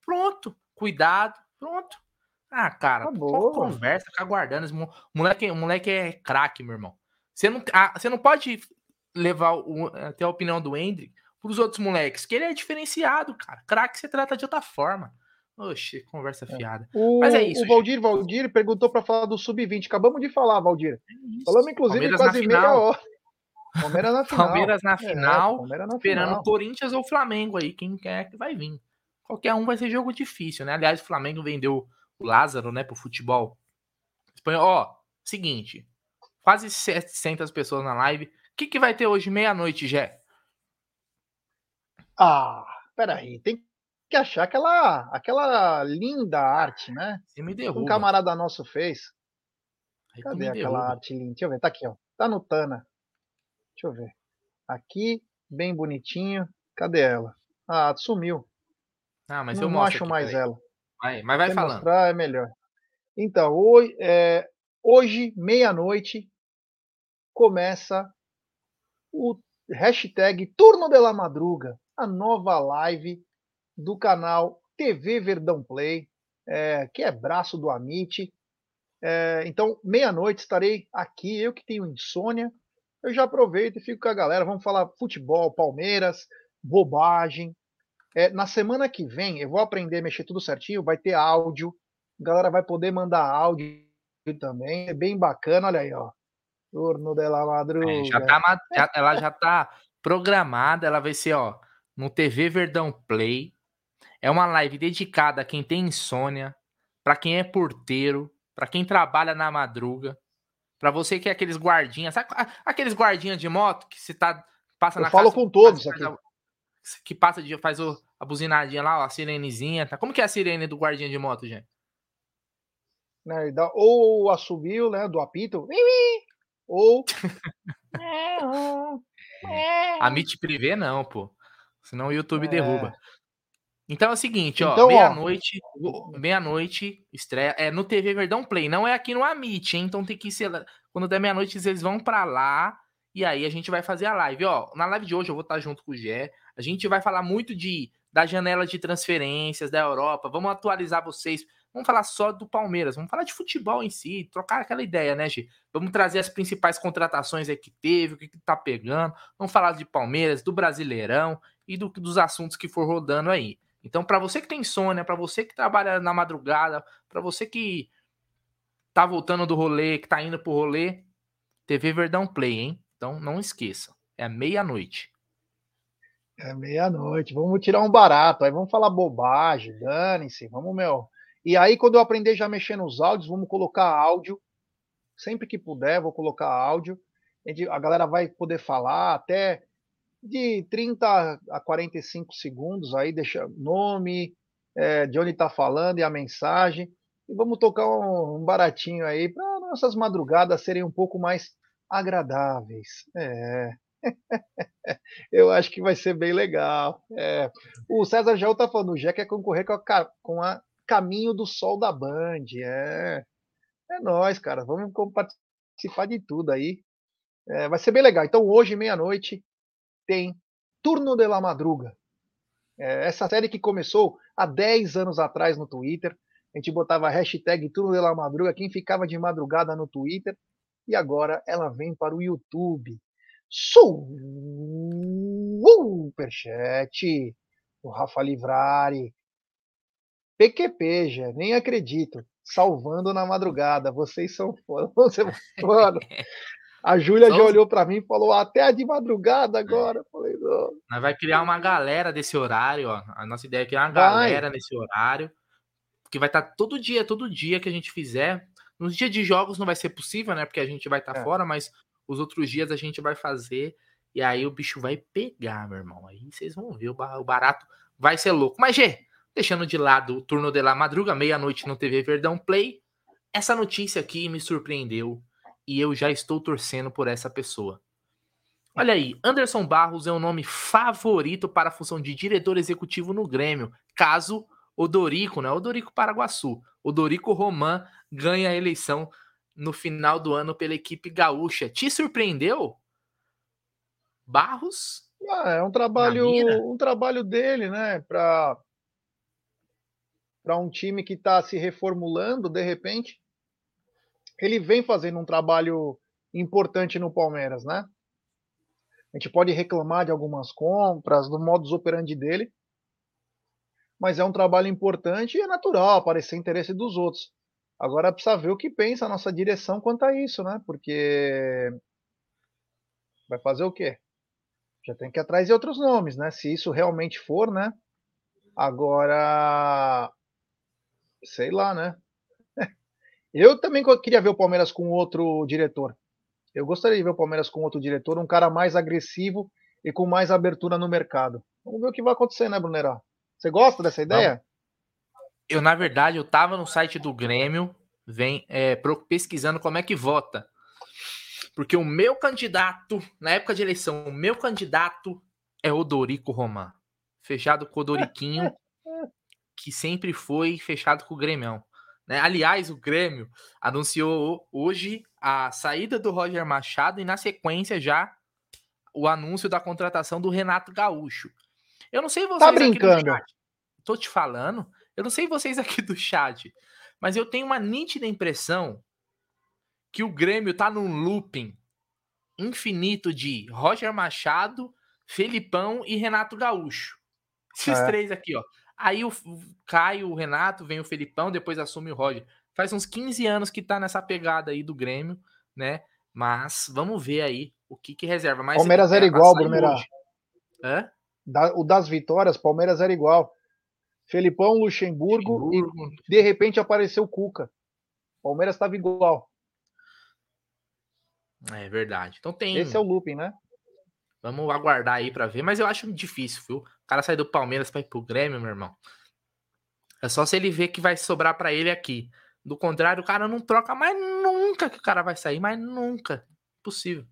Pronto, cuidado, pronto. Ah, cara, tá conversa, fica aguardando. Moleque, moleque é craque, meu irmão. Você não, ah, você não pode levar o, até a opinião do Hendrick pros outros moleques, que ele é diferenciado, cara. Craque você trata de outra forma. Oxe, conversa é. fiada. O, Mas é isso. O Valdir, Valdir perguntou para falar do Sub-20. Acabamos de falar, Valdir. É Falamos, inclusive, Palmeiras quase meia hora. Palmeiras na final. Palmeiras na final, é, Palmeiras na esperando final. Corinthians ou Flamengo aí, quem quer que vai vir. Qualquer um vai ser jogo difícil, né? Aliás, o Flamengo vendeu o Lázaro, né, pro futebol espanhol. Ó, seguinte, quase 700 pessoas na live. O que, que vai ter hoje meia-noite, Jé? Ah, peraí, tem que achar aquela, aquela linda arte, né? Você me derruba. Um camarada nosso fez. Cadê aquela arte linda? Deixa eu ver, tá aqui, ó. Tá no Tana. Deixa eu ver. Aqui, bem bonitinho. Cadê ela? Ah, sumiu. Ah, mas não eu mostro acho aqui, mais ela. Vai, mas vai falando. Mostrar é melhor. Então, hoje, é, hoje meia-noite, começa o hashtag Turno de la Madruga, a nova live do canal TV Verdão Play, é, que é braço do Amit. É, então, meia-noite estarei aqui, eu que tenho insônia, eu já aproveito e fico com a galera. Vamos falar futebol, Palmeiras, bobagem. É, na semana que vem, eu vou aprender a mexer tudo certinho, vai ter áudio. A galera vai poder mandar áudio também. É bem bacana, olha aí, ó. Turno dela madruga. É, já tá, já, ela já tá programada, ela vai ser, ó, no TV Verdão Play. É uma live dedicada a quem tem insônia, para quem é porteiro, para quem trabalha na madruga, para você que é aqueles guardinhas, sabe aqueles guardinhas de moto que se tá passa Eu na falo casa, com todos aqui. A, que passa de faz o, a buzinadinha lá, ó, a sirenezinha, tá? Como que é a sirene do guardinha de moto, gente? Né, ou assobio, né, do apito, ou a MIT Privé não, pô. Senão o YouTube é... derruba. Então é o seguinte, então, ó, meia-noite, meia-noite, estreia, é no TV Verdão Play, não é aqui no Amit, hein? Então tem que ser, quando der meia-noite eles vão para lá e aí a gente vai fazer a live, ó. Na live de hoje eu vou estar junto com o Gé, a gente vai falar muito de da janela de transferências da Europa, vamos atualizar vocês, vamos falar só do Palmeiras, vamos falar de futebol em si, trocar aquela ideia, né, Gê? Vamos trazer as principais contratações aí que teve, o que, que tá pegando, vamos falar de Palmeiras, do Brasileirão e do, dos assuntos que for rodando aí. Então, para você que tem insônia, para você que trabalha na madrugada, para você que tá voltando do rolê, que tá indo pro rolê, TV Verdão Play, hein? Então, não esqueça. É meia-noite. É meia-noite. Vamos tirar um barato. Aí vamos falar bobagem, dane-se. Vamos, meu. E aí, quando eu aprender já mexer nos áudios, vamos colocar áudio. Sempre que puder, vou colocar áudio. A galera vai poder falar até de 30 a 45 segundos aí, deixa nome, é, de onde está falando e a mensagem. E vamos tocar um, um baratinho aí para nossas madrugadas serem um pouco mais agradáveis. É. Eu acho que vai ser bem legal. É. O César Jaú tá falando, o Jé quer concorrer com a, com a Caminho do Sol da Band. É, é nós, cara. Vamos participar de tudo aí. É, vai ser bem legal. Então, hoje, meia-noite, tem Turno de la Madruga. É, essa série que começou há 10 anos atrás no Twitter. A gente botava a hashtag Turno de la Madruga, quem ficava de madrugada no Twitter. E agora ela vem para o YouTube. Superchat. O Rafa Livrari. PQP, já, nem acredito. Salvando na madrugada. Vocês são foda. Você, mano, A Júlia já olhou para mim e falou: até a de madrugada agora. falei, não. Nós vai criar uma galera desse horário, ó. A nossa ideia é criar uma vai. galera nesse horário. Que vai estar tá todo dia, todo dia que a gente fizer. Nos dias de jogos não vai ser possível, né? Porque a gente vai estar tá é. fora, mas os outros dias a gente vai fazer. E aí o bicho vai pegar, meu irmão. Aí vocês vão ver, o barato vai ser louco. Mas, Gê, deixando de lado o turno de la madruga, meia-noite no TV Verdão Play, essa notícia aqui me surpreendeu e eu já estou torcendo por essa pessoa. Olha aí, Anderson Barros é o nome favorito para a função de diretor executivo no Grêmio, caso Odorico, né? Odorico Paraguaçu, Odorico Roman ganha a eleição no final do ano pela equipe gaúcha. Te surpreendeu? Barros? Ah, é um trabalho, um trabalho dele, né? Para para um time que está se reformulando, de repente, ele vem fazendo um trabalho importante no Palmeiras, né? A gente pode reclamar de algumas compras, do modus operandi dele, mas é um trabalho importante e é natural aparecer interesse dos outros. Agora precisa ver o que pensa a nossa direção quanto a isso, né? Porque vai fazer o quê? Já tem que ir atrás de outros nomes, né? Se isso realmente for, né? Agora, sei lá, né? Eu também queria ver o Palmeiras com outro diretor. Eu gostaria de ver o Palmeiras com outro diretor, um cara mais agressivo e com mais abertura no mercado. Vamos ver o que vai acontecer, né, Brunerá? Você gosta dessa ideia? Eu, na verdade, eu tava no site do Grêmio, vem é, pesquisando como é que vota. Porque o meu candidato, na época de eleição, o meu candidato é Odorico Roman. Fechado com o Doriquinho, que sempre foi fechado com o Grêmio. Né? Aliás, o Grêmio anunciou hoje a saída do Roger Machado e, na sequência, já o anúncio da contratação do Renato Gaúcho. Eu não sei vocês tá brincando. aqui do chat. Tô te falando. Eu não sei vocês aqui do chat, mas eu tenho uma nítida impressão que o Grêmio tá num looping infinito de Roger Machado, Felipão e Renato Gaúcho. Esses é. três aqui, ó. Aí o Caio, o Renato, vem o Felipão, depois assume o Roger. Faz uns 15 anos que tá nessa pegada aí do Grêmio, né? Mas vamos ver aí o que que reserva. Mas Palmeiras era igual, Brunerá. Hã? Da, o das vitórias, Palmeiras era igual. Felipão, Luxemburgo, Luxemburgo. e de repente apareceu o Cuca. Palmeiras estava igual. É verdade. Então tem. Esse é o looping, né? Vamos aguardar aí para ver, mas eu acho difícil, viu? O cara sai do Palmeiras para ir pro Grêmio, meu irmão. É só se ele ver que vai sobrar para ele aqui. Do contrário, o cara não troca mais nunca que o cara vai sair, mas nunca. Impossível.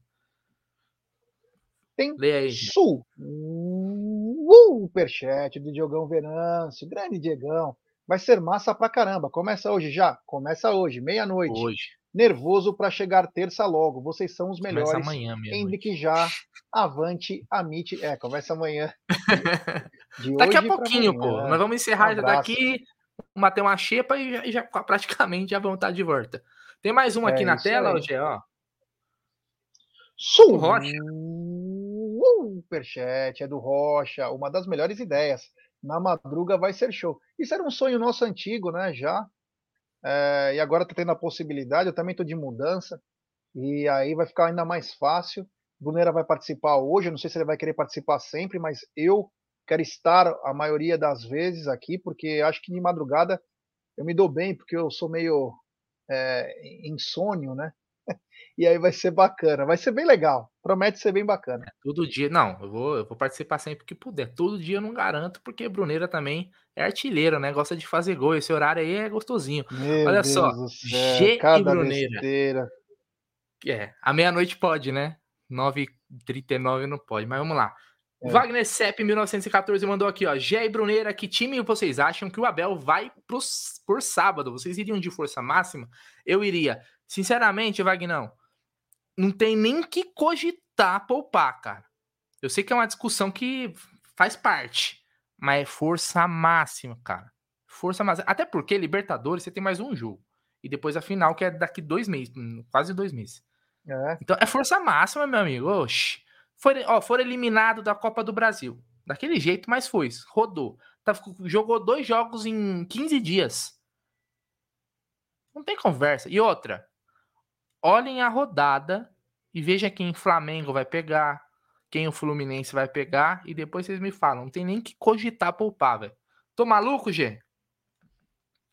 Tem Lê aí. Superchat do Diogão Venâncio. Grande Diegão. Vai ser massa pra caramba. Começa hoje já? Começa hoje, meia-noite. Hoje nervoso para chegar terça logo. Vocês são os melhores. Começa amanhã mesmo. que já avante, amite. É, começa amanhã. Daqui a pouquinho, pô. Nós vamos encerrar um já daqui, bater uma xepa e já, já praticamente já vamos estar de volta. Tem mais um aqui é na tela, hoje, ó. Sul. Rocha. Superchat, é do Rocha. Uma das melhores ideias. Na madruga vai ser show. Isso era um sonho nosso antigo, né? Já é, e agora está tendo a possibilidade, eu também estou de mudança, e aí vai ficar ainda mais fácil. Brunera vai participar hoje, eu não sei se ele vai querer participar sempre, mas eu quero estar a maioria das vezes aqui, porque acho que de madrugada eu me dou bem, porque eu sou meio é, insônio, né? e aí vai ser bacana, vai ser bem legal, promete ser bem bacana. É, todo dia, não, eu vou, eu vou participar sempre que puder. Todo dia eu não garanto, porque Bruneira também é artilheiro, né? Gosta de fazer gol. Esse horário aí é gostosinho. Meu Olha Deus só, G e Bruneira. Besteira. É, a meia-noite pode, né? 9h39 não pode, mas vamos lá. É. Wagner Sepp, 1914, mandou aqui, ó. Gé e Bruneira, que time vocês acham que o Abel vai pro, por sábado? Vocês iriam de força máxima? Eu iria. Sinceramente, Wagner, não tem nem que cogitar poupar, cara. Eu sei que é uma discussão que faz parte, mas é força máxima, cara. Força máxima. Até porque Libertadores você tem mais um jogo. E depois a final, que é daqui dois meses, hum, quase dois meses. É. Então é força máxima, meu amigo. Oxi. Foi, ó, foram eliminado da Copa do Brasil. Daquele jeito, mas foi. Rodou. Tá, jogou dois jogos em 15 dias. Não tem conversa. E outra, olhem a rodada e veja quem o Flamengo vai pegar, quem o Fluminense vai pegar, e depois vocês me falam. Não tem nem que cogitar poupar, velho. Tô maluco, Gê?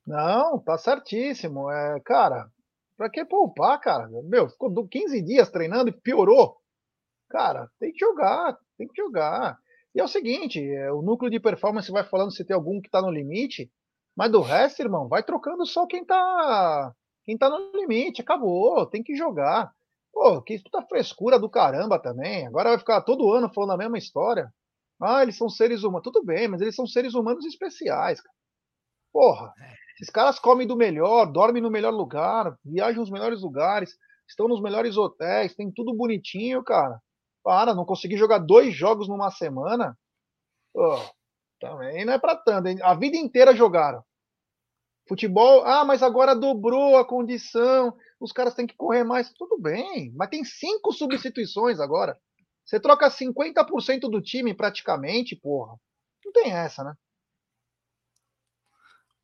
Não, tá certíssimo. É, cara, pra que poupar, cara? Meu, ficou 15 dias treinando e piorou. Cara, tem que jogar, tem que jogar. E é o seguinte, é, o núcleo de performance vai falando se tem algum que tá no limite, mas do resto, irmão, vai trocando só quem tá quem tá no limite, acabou, tem que jogar. Pô, que puta frescura do caramba também. Agora vai ficar todo ano falando a mesma história. Ah, eles são seres humanos. Tudo bem, mas eles são seres humanos especiais, cara. Porra, esses caras comem do melhor, dormem no melhor lugar, viajam nos melhores lugares, estão nos melhores hotéis, tem tudo bonitinho, cara. Para, não conseguir jogar dois jogos numa semana. Pô, também não é pra tanto. A vida inteira jogaram. Futebol, ah, mas agora dobrou a condição, os caras têm que correr mais. Tudo bem, mas tem cinco substituições agora. Você troca 50% do time praticamente, porra. Não tem essa, né?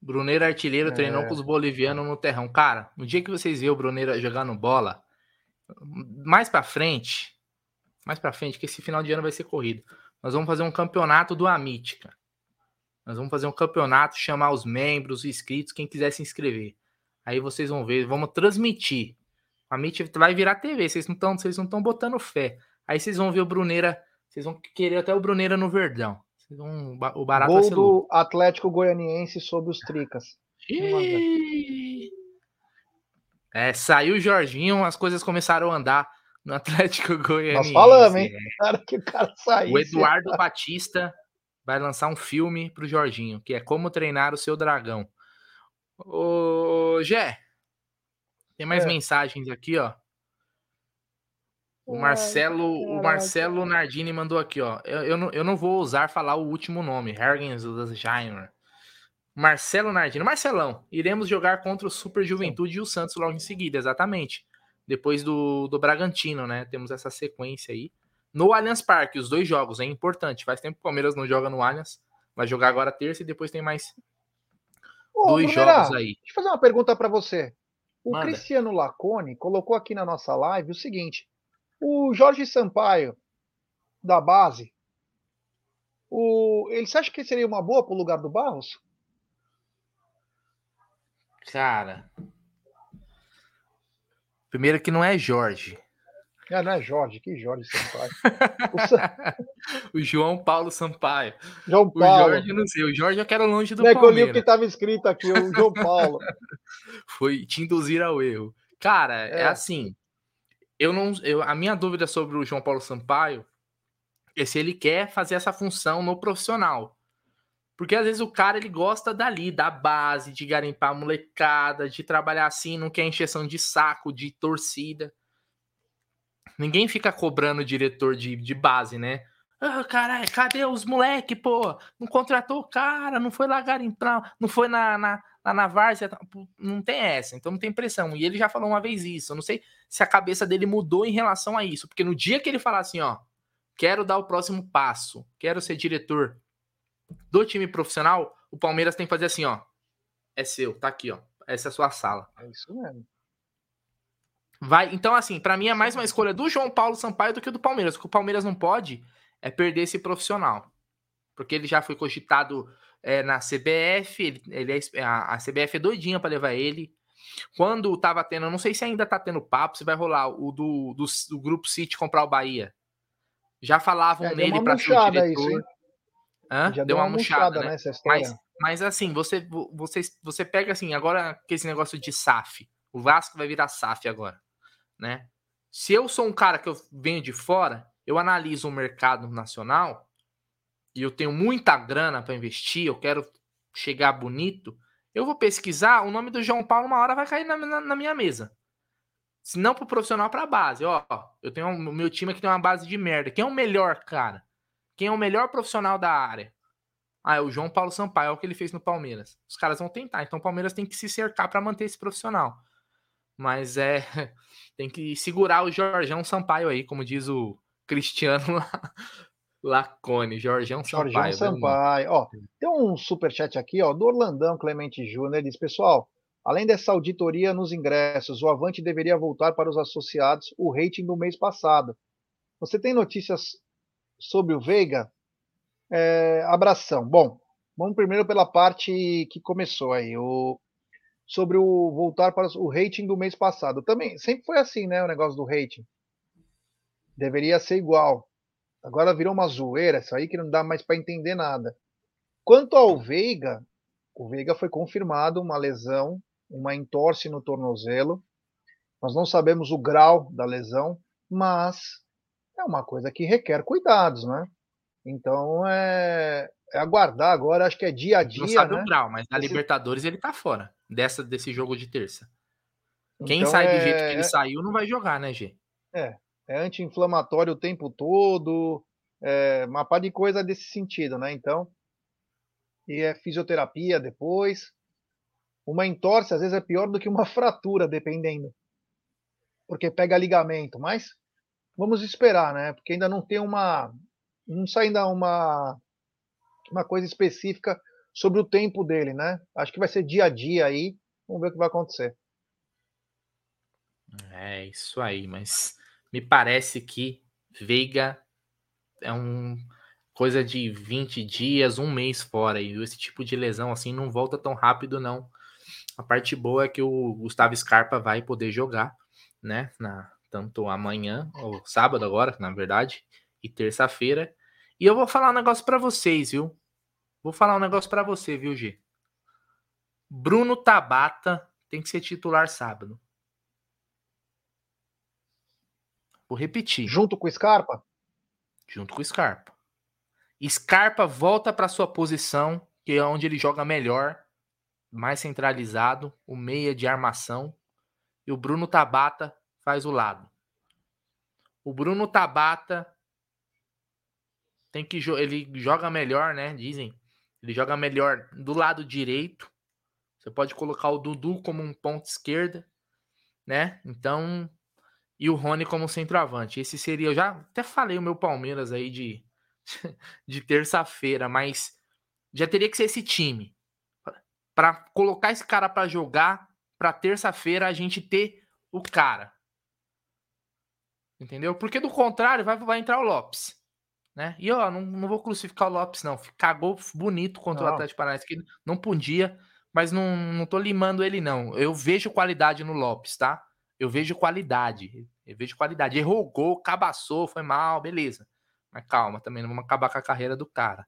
Bruneiro artilheiro é. treinou com os bolivianos no terrão. Cara, no dia que vocês verem o Bruneiro jogando bola, mais para frente, mais para frente, que esse final de ano vai ser corrido. Nós vamos fazer um campeonato do Amit, cara. Nós vamos fazer um campeonato, chamar os membros, os inscritos, quem quiser se inscrever. Aí vocês vão ver, vamos transmitir. A Meet vai virar TV, vocês não estão, vocês não estão botando fé. Aí vocês vão ver o Bruneira, vocês vão querer até o Bruneira no Verdão. Vão, o barato Gol do Atlético Goianiense sobre os Tricas. É, saiu o Jorginho, as coisas começaram a andar no Atlético Goianiense. Nós falamos, hein? Cara, que o cara saiu. O Eduardo Batista vai lançar um filme pro Jorginho, que é Como Treinar o Seu Dragão. Ô, Gé, tem mais é. mensagens aqui, ó. O Marcelo, o Marcelo Nardini mandou aqui, ó. Eu, eu, não, eu não vou ousar falar o último nome, Hergensheimer. Marcelo Nardini. Marcelão, iremos jogar contra o Super Juventude Sim. e o Santos logo em seguida, exatamente. depois do, do Bragantino, né? Temos essa sequência aí. No Allianz Parque, os dois jogos, é importante. Faz tempo que o Palmeiras não joga no Allianz. Vai jogar agora terça e depois tem mais Ô, dois jogos aí. Deixa eu fazer uma pergunta para você. O Manda. Cristiano Lacone colocou aqui na nossa live o seguinte: o Jorge Sampaio, da base, o, ele, você acha que seria uma boa para o lugar do Barros? Cara. Primeiro que não é Jorge. Ah, não é Jorge, que Jorge Sampaio. o, João Paulo Sampaio. João Paulo. O Jorge, não sei. O Jorge eu quero longe do não Palmeiras. É que eu li o que estava escrito aqui, o João Paulo. Foi te induzir ao erro. Cara, é, é assim. Eu não, eu, a minha dúvida sobre o João Paulo Sampaio é se ele quer fazer essa função no profissional. Porque às vezes o cara ele gosta dali, da base, de garimpar a molecada, de trabalhar assim, não quer encheção de saco, de torcida. Ninguém fica cobrando o diretor de, de base, né? Ah, caralho, cadê os moleque, pô? Não contratou o cara, não foi lá garimpar, não foi na, na, na, na várzea, tá, não tem essa, então não tem pressão. E ele já falou uma vez isso, eu não sei se a cabeça dele mudou em relação a isso, porque no dia que ele falar assim, ó, quero dar o próximo passo, quero ser diretor do time profissional, o Palmeiras tem que fazer assim, ó, é seu, tá aqui, ó, essa é a sua sala. É isso mesmo. Vai, então assim, para mim é mais uma escolha do João Paulo Sampaio do que do Palmeiras. O que o Palmeiras não pode é perder esse profissional. Porque ele já foi cogitado é, na CBF, ele, ele é, a, CBF é doidinha para levar ele. Quando tava tendo, não sei se ainda tá tendo papo, se vai rolar o do, do, do Grupo City comprar o Bahia. Já falavam é, nele para ser o diretor. Isso, Hã? Já deu, uma, uma murchada, né? História. Mas, mas assim, você, você, você pega assim, agora que esse negócio de SAF. O Vasco vai virar SAF agora né? Se eu sou um cara que eu venho de fora, eu analiso o mercado nacional e eu tenho muita grana para investir, eu quero chegar bonito, eu vou pesquisar, o nome do João Paulo uma hora vai cair na, na, na minha mesa. Se não pro profissional, pra base. Ó, eu tenho o meu time aqui tem uma base de merda. Quem é o melhor, cara? Quem é o melhor profissional da área? Ah, é o João Paulo Sampaio, é o que ele fez no Palmeiras. Os caras vão tentar, então o Palmeiras tem que se cercar para manter esse profissional. Mas é tem que segurar o Jorgão Sampaio aí, como diz o Cristiano Lacone, Jorgão Sampaio. Jorgão Sampaio. Ó, tem um super chat aqui, ó, do Orlandão Clemente Júnior, ele diz, pessoal, além dessa auditoria nos ingressos, o Avante deveria voltar para os associados o rating do mês passado. Você tem notícias sobre o Veiga? É, abração. Bom, vamos primeiro pela parte que começou aí. O, sobre o voltar para o rating do mês passado. Também sempre foi assim, né, o negócio do rating. Deveria ser igual. Agora virou uma zoeira, isso aí que não dá mais para entender nada. Quanto ao Veiga, o Veiga foi confirmado uma lesão, uma entorse no tornozelo. Nós não sabemos o grau da lesão, mas é uma coisa que requer cuidados, né? Então é, é aguardar agora, acho que é dia a dia. Não sabe né? o grau, mas na Esse... Libertadores ele tá fora dessa, desse jogo de terça. Quem então, sai é... do jeito que ele é saiu não vai jogar, né, G? É, é anti-inflamatório o tempo todo, é uma par de coisa desse sentido, né? Então, e é fisioterapia depois. Uma entorse às vezes é pior do que uma fratura, dependendo. Porque pega ligamento, mas vamos esperar, né? Porque ainda não tem uma não sai ainda uma uma coisa específica sobre o tempo dele, né? Acho que vai ser dia a dia aí. Vamos ver o que vai acontecer. É isso aí, mas me parece que Veiga é um coisa de 20 dias, um mês fora. E esse tipo de lesão assim não volta tão rápido, não. A parte boa é que o Gustavo Scarpa vai poder jogar, né? Na, tanto amanhã, ou sábado agora, na verdade, e terça-feira. E eu vou falar um negócio para vocês, viu? Vou falar um negócio para você, viu, G? Bruno Tabata tem que ser titular sábado. Vou repetir. Junto com o Scarpa? Junto com o Scarpa. Scarpa volta para sua posição, que é onde ele joga melhor, mais centralizado, o meia de armação, e o Bruno Tabata faz o lado. O Bruno Tabata tem que ele joga melhor, né? Dizem. Ele joga melhor do lado direito. Você pode colocar o Dudu como um ponto esquerda, né? Então, e o Rony como centroavante. Esse seria, eu já até falei o meu Palmeiras aí de, de terça-feira, mas já teria que ser esse time. Para colocar esse cara para jogar, para terça-feira a gente ter o cara. Entendeu? Porque do contrário, vai, vai entrar o Lopes. Né? E ó, não, não vou crucificar o Lopes, não. Cagou bonito contra não. o Atlético Paranaense, que não podia, mas não, não tô limando ele, não. Eu vejo qualidade no Lopes, tá? Eu vejo qualidade. Eu vejo qualidade. Errou o gol, cabaçou, foi mal, beleza. Mas calma, também não vamos acabar com a carreira do cara.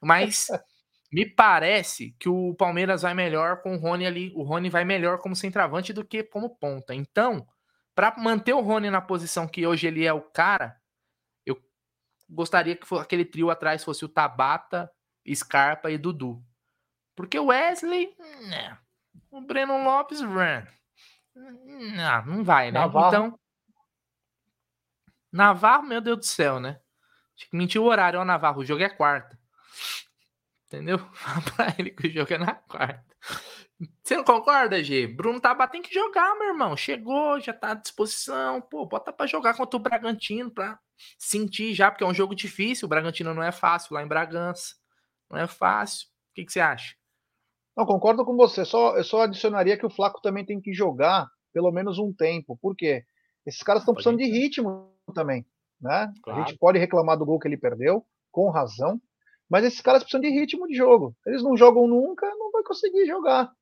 Mas me parece que o Palmeiras vai melhor com o Rony ali. O Rony vai melhor como centroavante do que como ponta. Então, para manter o Rony na posição que hoje ele é o cara, gostaria que aquele trio atrás fosse o Tabata, Scarpa e Dudu. Porque o Wesley, né? O Breno Lopes, run. Não, não vai, né? Navarro. Então. Navarro, meu Deus do céu, né? Tinha que mentir o horário, ó, Navarro. O jogo é quarta. Entendeu? Fala pra ele que o jogo é na quarta. Você não concorda, G? Bruno Tabá tem que jogar, meu irmão. Chegou, já tá à disposição. Pô, bota pra jogar contra o Bragantino pra sentir já, porque é um jogo difícil. O Bragantino não é fácil lá em Bragança. Não é fácil. O que, que você acha? Não, concordo com você. Só, eu só adicionaria que o Flaco também tem que jogar pelo menos um tempo. Por quê? Esses caras estão precisando de ritmo também. Né? Claro. A gente pode reclamar do gol que ele perdeu, com razão, mas esses caras precisam de ritmo de jogo. Eles não jogam nunca, não vai conseguir jogar.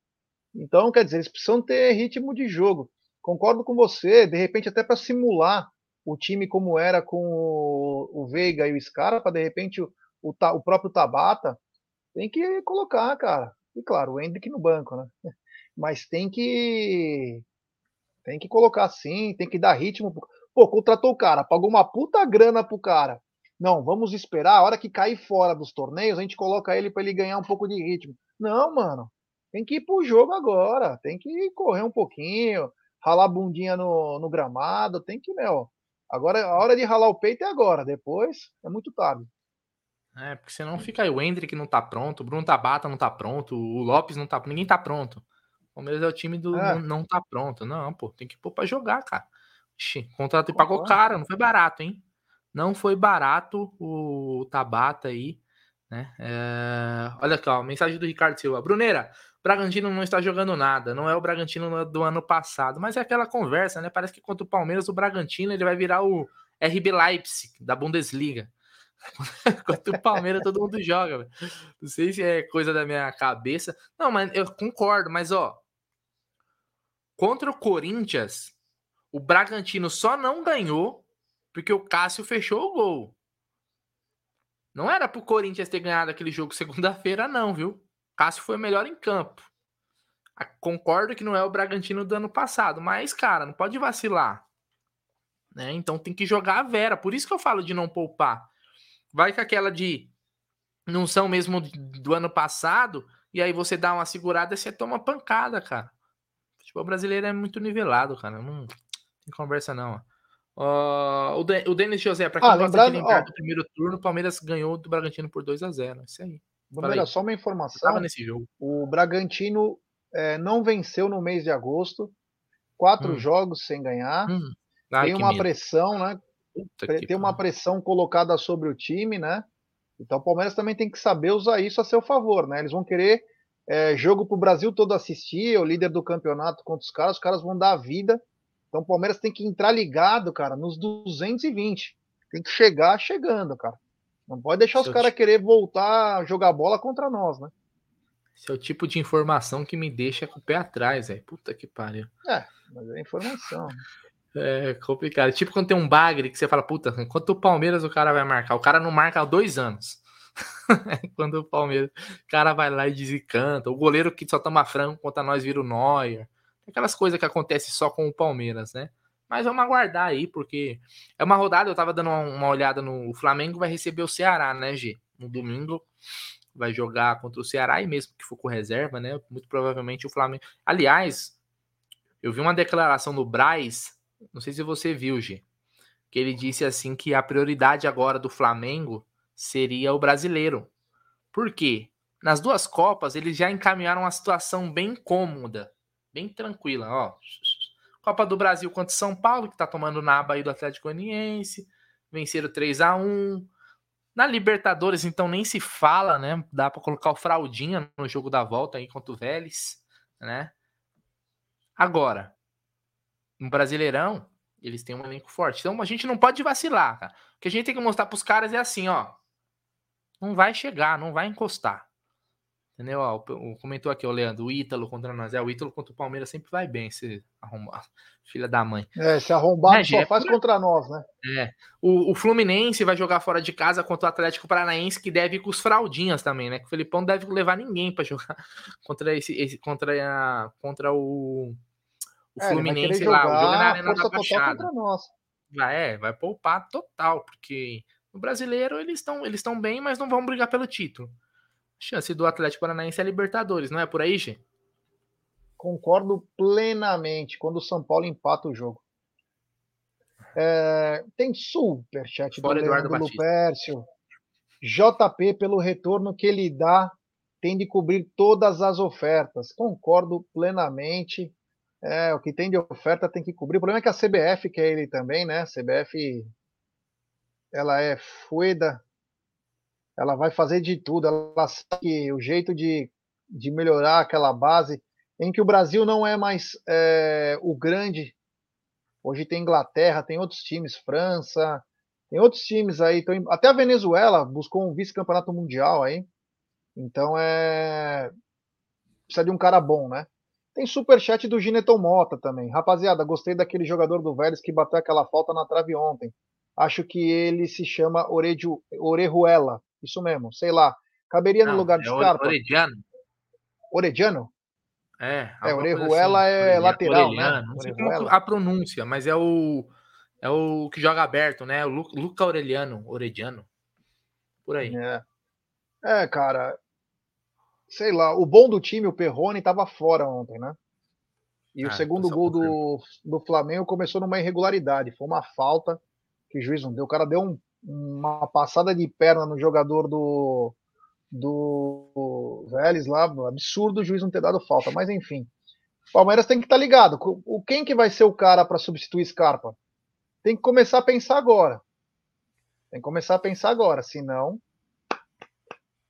Então, quer dizer, eles precisam ter ritmo de jogo. Concordo com você, de repente, até para simular o time como era com o, Veiga e o Scarpa, de repente o, o, o próprio Tabata, tem que colocar, cara. E claro, o Hendrick no banco, né? Mas tem que. Tem que colocar sim, tem que dar ritmo. Pô, contratou o cara, pagou uma puta grana pro cara. Não, vamos esperar, a hora que cair fora dos torneios, a gente coloca ele para ele ganhar um pouco de ritmo. Não, mano. Tem que ir pro jogo agora. Tem que correr um pouquinho, ralar a bundinha no, no gramado. Tem que, meu. Agora, a hora de ralar o peito é agora. Depois é muito tarde. É, porque senão fica aí. O Hendrick não tá pronto, o Bruno Tabata não tá pronto, o Lopes não tá Ninguém tá pronto. O Palmeiras é o time do é. não, não, tá pronto. Não, pô, tem que pôr pra jogar, cara. Ixi, contrato e pagou caro, não foi barato, hein? Não foi barato o Tabata aí, né? É... Olha aqui, ó, mensagem do Ricardo Silva. Bruneira, Bragantino não está jogando nada, não é o Bragantino do ano passado, mas é aquela conversa, né? Parece que contra o Palmeiras, o Bragantino ele vai virar o RB Leipzig da Bundesliga. Contra o Palmeiras todo mundo joga. Não sei se é coisa da minha cabeça. Não, mas eu concordo, mas ó. Contra o Corinthians, o Bragantino só não ganhou porque o Cássio fechou o gol. Não era pro Corinthians ter ganhado aquele jogo segunda-feira, não, viu? Cássio foi melhor em campo. Concordo que não é o Bragantino do ano passado, mas, cara, não pode vacilar. Né? Então tem que jogar a Vera. Por isso que eu falo de não poupar. Vai com aquela de não são mesmo do ano passado, e aí você dá uma segurada e você toma pancada, cara. O futebol brasileiro é muito nivelado, cara. Não tem conversa, não. Uh, o, De o Denis José, para quem ah, gosta de lembrar ó, do primeiro turno, o Palmeiras ganhou do Bragantino por 2 a 0 Isso aí. Vamos só uma informação. nesse jogo. O Bragantino é, não venceu no mês de agosto. Quatro hum. jogos sem ganhar. Hum. Ai, tem uma medo. pressão, né? Puta tem uma pressão colocada sobre o time, né? Então o Palmeiras também tem que saber usar isso a seu favor, né? Eles vão querer é, jogo para o Brasil todo assistir, o líder do campeonato contra os caras, os caras vão dar a vida. Então o Palmeiras tem que entrar ligado, cara, nos 220. Tem que chegar chegando, cara. Não pode deixar Seu os caras querer voltar a jogar bola contra nós, né? Esse é o tipo de informação que me deixa com o pé atrás, velho. Puta que pariu. É, mas é informação. É complicado. Tipo quando tem um bagre que você fala, puta, enquanto o Palmeiras o cara vai marcar, o cara não marca há dois anos. quando o Palmeiras, o cara vai lá e desencanta. O goleiro que só toma frango contra nós vira o Neuer. Aquelas coisas que acontecem só com o Palmeiras, né? Mas vamos aguardar aí, porque é uma rodada. Eu tava dando uma, olhada no Flamengo, vai receber o Ceará, né, G? No domingo vai jogar contra o Ceará e mesmo que for com reserva, né? Muito provavelmente o Flamengo. Aliás, eu vi uma declaração do Braz não sei se você viu, G, que ele disse assim que a prioridade agora do Flamengo seria o brasileiro. Por quê? Nas duas Copas, eles já encaminharam uma situação bem cômoda, bem tranquila. Ó, Copa do Brasil contra São Paulo, que tá tomando naba aí do Atlético Goianiense. Venceram 3 a 1 Na Libertadores, então, nem se fala, né? Dá para colocar o Fraldinha no jogo da volta aí contra o Vélez, né? Agora, no Brasileirão, eles têm um elenco forte. Então a gente não pode vacilar, cara. O que a gente tem que mostrar pros caras é assim, ó. Não vai chegar, não vai encostar. Entendeu? Ó, o, comentou aqui, o Leandro, o Ítalo contra nós. É, o Ítalo contra o Palmeiras sempre vai bem, se arrombar. Filha da mãe. É, se arrombar é, só é, faz contra nós, né? É. O, o, Fluminense vai jogar fora de casa contra o Atlético Paranaense, que deve ir com os fraldinhas também, né? Que o Felipão deve levar ninguém para jogar contra esse, esse, contra, a, contra o, o é, Fluminense lá. O jogo é na Arena da Baixada. Vai, é, vai poupar total, porque no brasileiro eles estão eles bem, mas não vão brigar pelo título chance do Atlético Paranaense é Libertadores, não é por aí, Gê? Concordo plenamente quando o São Paulo empata o jogo. É, tem super chat do Eduardo Lupércio. JP, pelo retorno que ele dá, tem de cobrir todas as ofertas. Concordo plenamente. É, o que tem de oferta tem que cobrir. O problema é que a CBF quer ele também, né? A CBF ela é fueda ela vai fazer de tudo. Ela sabe o jeito de, de melhorar aquela base, em que o Brasil não é mais é, o grande. Hoje tem Inglaterra, tem outros times, França, tem outros times aí. Então, até a Venezuela buscou um vice-campeonato mundial aí. Então é. Precisa de um cara bom, né? Tem superchat do Gineton Mota também. Rapaziada, gostei daquele jogador do Vélez que bateu aquela falta na trave ontem. Acho que ele se chama Orejuela. Isso mesmo, sei lá. Caberia Não, no lugar de é Scarpa. Orediano. Orediano? É, é Orejuela assim. é lateral, né? Né? Não sei como a pronúncia, mas é o é o que joga aberto, né? O Luca Aureliano, Orediano. Por aí. É. é, cara. Sei lá, o bom do time, o Perrone, estava fora ontem, né? E ah, o segundo gol do, do Flamengo começou numa irregularidade. Foi uma falta que o juiz não deu. O cara deu um uma passada de perna no jogador do, do Vélez lá, absurdo o juiz não ter dado falta, mas enfim. Palmeiras tem que estar tá ligado. O quem que vai ser o cara para substituir Scarpa? Tem que começar a pensar agora. Tem que começar a pensar agora, senão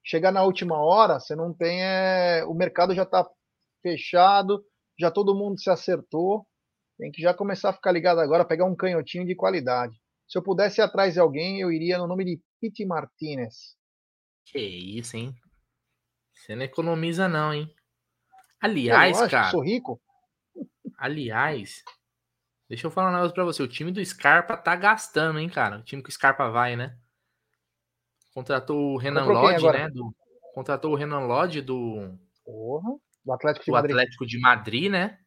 chegar na última hora, você não tem é... o mercado já está fechado, já todo mundo se acertou. Tem que já começar a ficar ligado agora, pegar um canhotinho de qualidade. Se eu pudesse ir atrás de alguém, eu iria no nome de Pete Martinez. Que isso, hein? Você não economiza, não, hein? Aliás, eu cara. Sou rico. Aliás, deixa eu falar um negócio pra você. O time do Scarpa tá gastando, hein, cara? O time que o Scarpa vai, né? Contratou o Renan Lodge, né? Do, contratou o Renan Lodge do. Porra, do Atlético de do Madrid. Atlético de Madrid, né?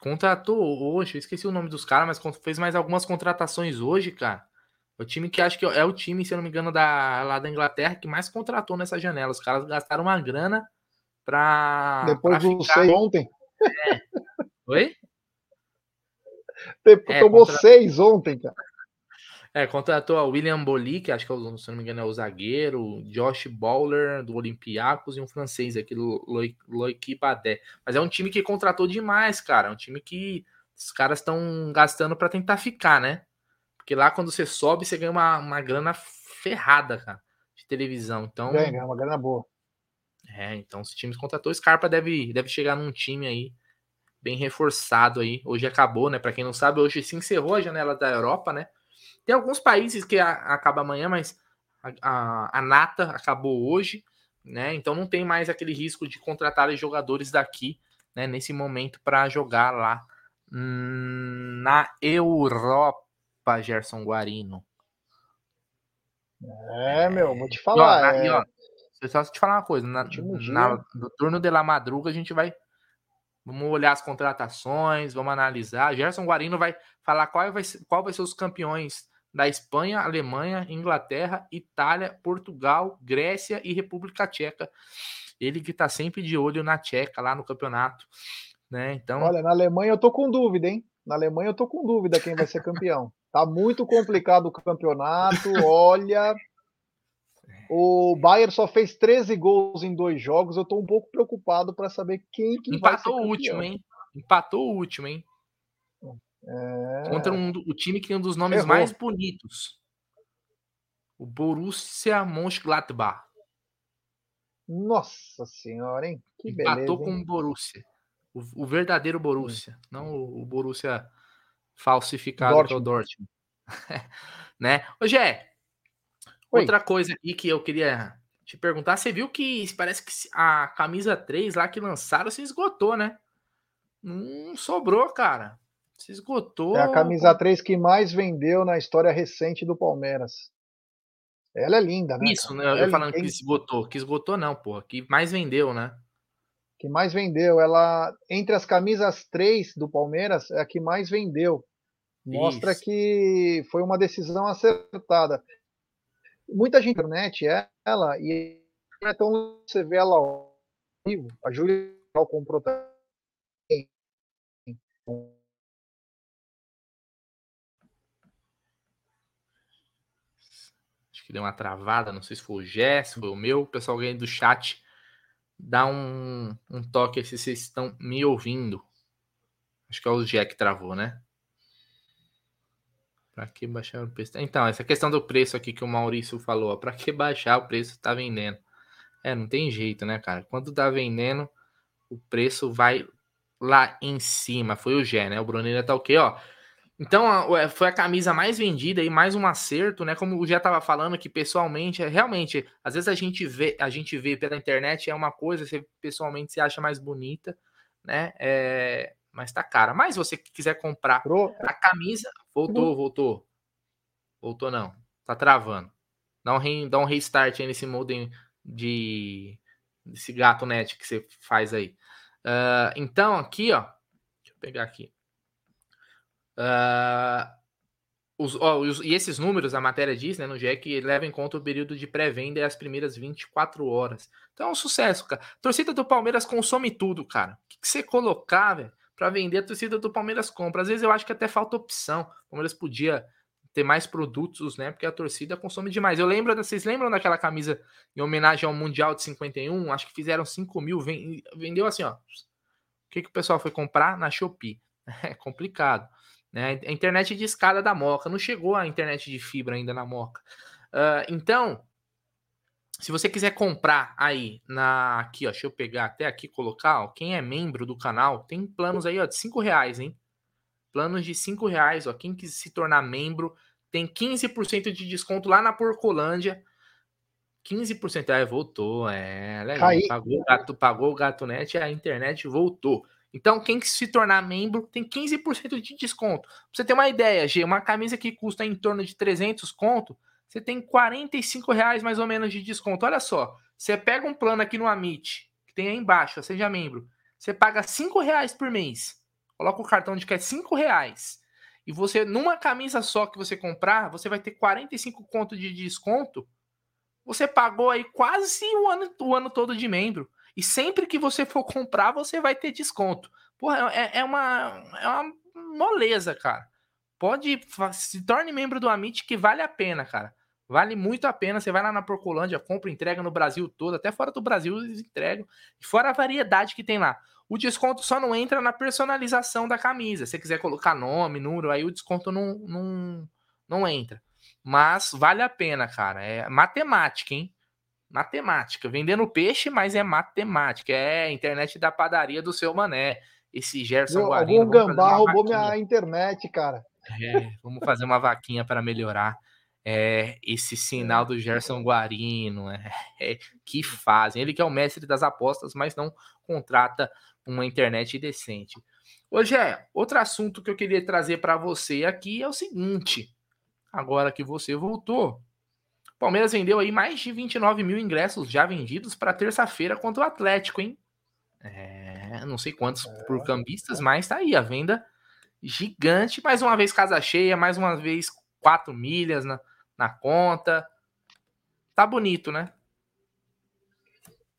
Contratou hoje, eu esqueci o nome dos caras, mas fez mais algumas contratações hoje, cara. O time que acho que é o time, se eu não me engano, da, lá da Inglaterra que mais contratou nessa janela. Os caras gastaram uma grana pra. Depois pra do ficar... ontem. É. Oi? Depois, é, tomou contra... seis ontem, cara. É, contratou a William Boli, que acho que, é se não me engano, é o zagueiro, Josh Bowler, do Olympiacos, e um francês, aquele Loic Badé. Mas é um time que contratou demais, cara. É um time que os caras estão gastando para tentar ficar, né? Porque lá quando você sobe, você ganha uma, uma grana ferrada, cara, de televisão. Então. Ganha, uma grana boa. É, então os times contratou, Scarpa deve, deve chegar num time aí bem reforçado aí. Hoje acabou, né? Para quem não sabe, hoje se encerrou a janela da Europa, né? Tem alguns países que a, acaba amanhã, mas a, a, a, nata acabou hoje, né? Então não tem mais aquele risco de contratar jogadores daqui, né? Nesse momento para jogar lá hum, na Europa, Gerson Guarino. É, meu, vou te falar. E, ó, é... e, ó, só te falar uma coisa, na, na, no turno de la madruga a gente vai Vamos olhar as contratações, vamos analisar. Gerson Guarino vai falar qual vai ser, qual vai ser os campeões da Espanha, Alemanha, Inglaterra, Itália, Portugal, Grécia e República Tcheca. Ele que está sempre de olho na Tcheca lá no campeonato, né? Então, olha, na Alemanha eu tô com dúvida, hein? Na Alemanha eu tô com dúvida quem vai ser campeão. tá muito complicado o campeonato. Olha, o Bayern só fez 13 gols em dois jogos. Eu tô um pouco preocupado para saber quem que Empatou vai ser o último, hein? Empatou o último, hein? É... Contra um, o time que tem um dos nomes Errou. mais bonitos. O Borussia Mönchengladbach. Nossa senhora, hein? Que Empatou beleza, com o Borussia. O, o verdadeiro Borussia, Sim. não o, o, Borussia falsificado Dortmund. que é o Dortmund. né? Ô, Gé, outra coisa aqui que eu queria te perguntar, você viu que parece que a camisa 3 lá que lançaram se esgotou, né? Não sobrou, cara. Se esgotou. É a camisa 3 que mais vendeu na história recente do Palmeiras. Ela é linda, né? Isso, né? Eu é falando que esgotou. Que esgotou, não, porra. Que mais vendeu, né? Que mais vendeu. Ela, entre as camisas 3 do Palmeiras, é a que mais vendeu. Mostra Isso. que foi uma decisão acertada. Muita gente na internet, ela, e então você vê ela ao vivo. A Júlia comprou também que deu uma travada, não sei se foi o Jess, foi o meu, o pessoal ganha do chat, dá um, um toque se vocês estão me ouvindo. Acho que é o Jé que travou, né? Para que baixar o preço? Então, essa questão do preço aqui que o Maurício falou, para que baixar o preço tá vendendo? É, não tem jeito, né, cara? Quando tá vendendo, o preço vai lá em cima. Foi o Gé, né? O Brunelli tá o quê, ó? Então, é, foi a camisa mais vendida e mais um acerto, né? Como o já estava falando que pessoalmente, é, realmente, às vezes a gente vê, a gente vê pela internet é uma coisa, você pessoalmente se acha mais bonita, né? É, mas tá cara. Mas você quiser comprar a camisa, voltou, voltou. Voltou não. Tá travando. Dá um, re, dá um restart aí nesse modem de desse gato net que você faz aí. Uh, então, aqui, ó. Deixa eu pegar aqui. Uh, os, os, e esses números, a matéria diz, né, no GE, leva em conta o período de pré-venda e as primeiras 24 horas. Então é um sucesso, cara. Torcida do Palmeiras consome tudo, cara. O que, que você colocar, velho, para vender, a torcida do Palmeiras compra. Às vezes eu acho que até falta opção. O Palmeiras podia ter mais produtos, né? Porque a torcida consome demais. Eu lembro, vocês lembram daquela camisa em homenagem ao Mundial de 51? Acho que fizeram 5 mil, vendeu assim, ó. O que, que o pessoal foi comprar? Na Shopee. É complicado. Né? A internet de escada da Moca. Não chegou a internet de fibra ainda na Moca. Uh, então, se você quiser comprar aí na aqui, ó, deixa eu pegar até aqui colocar, ó, quem é membro do canal, tem planos aí, ó, de cinco reais, hein? Planos de cinco reais, ó, quem quiser se tornar membro tem 15% de desconto lá na Porcolândia. 15%, é, voltou, é, legal. Pagou o gato, pagou o gato net, a internet voltou. Então, quem se tornar membro tem 15% de desconto. Pra você ter uma ideia, G, uma camisa que custa em torno de 300 conto, você tem 45 reais mais ou menos de desconto. Olha só, você pega um plano aqui no Amit, que tem aí embaixo, seja membro, você paga 5 reais por mês. Coloca o cartão de que é 5 reais. E você, numa camisa só que você comprar, você vai ter 45 conto de desconto. Você pagou aí quase o ano, o ano todo de membro. E sempre que você for comprar, você vai ter desconto. Porra, é, é, uma, é uma moleza, cara. Pode, se torne membro do Amit que vale a pena, cara. Vale muito a pena. Você vai lá na Porcolândia, compra, entrega no Brasil todo, até fora do Brasil eles entregam. E fora a variedade que tem lá. O desconto só não entra na personalização da camisa. Se você quiser colocar nome, número, aí o desconto não, não, não entra. Mas vale a pena, cara. É matemática, hein? Matemática. Vendendo peixe, mas é matemática. É a internet da padaria do seu mané. Esse Gerson Guarino. Algum gambá roubou minha internet, cara. É, vamos fazer uma vaquinha para melhorar é, esse sinal do Gerson Guarino. É, é, que fazem. Ele que é o mestre das apostas, mas não contrata uma internet decente. Hoje é outro assunto que eu queria trazer para você aqui é o seguinte. Agora que você voltou, Palmeiras vendeu aí mais de 29 mil ingressos já vendidos para terça-feira contra o Atlético, hein? É, não sei quantos é. por cambistas, mas tá aí a venda gigante. Mais uma vez casa cheia, mais uma vez quatro milhas na, na conta. Tá bonito, né?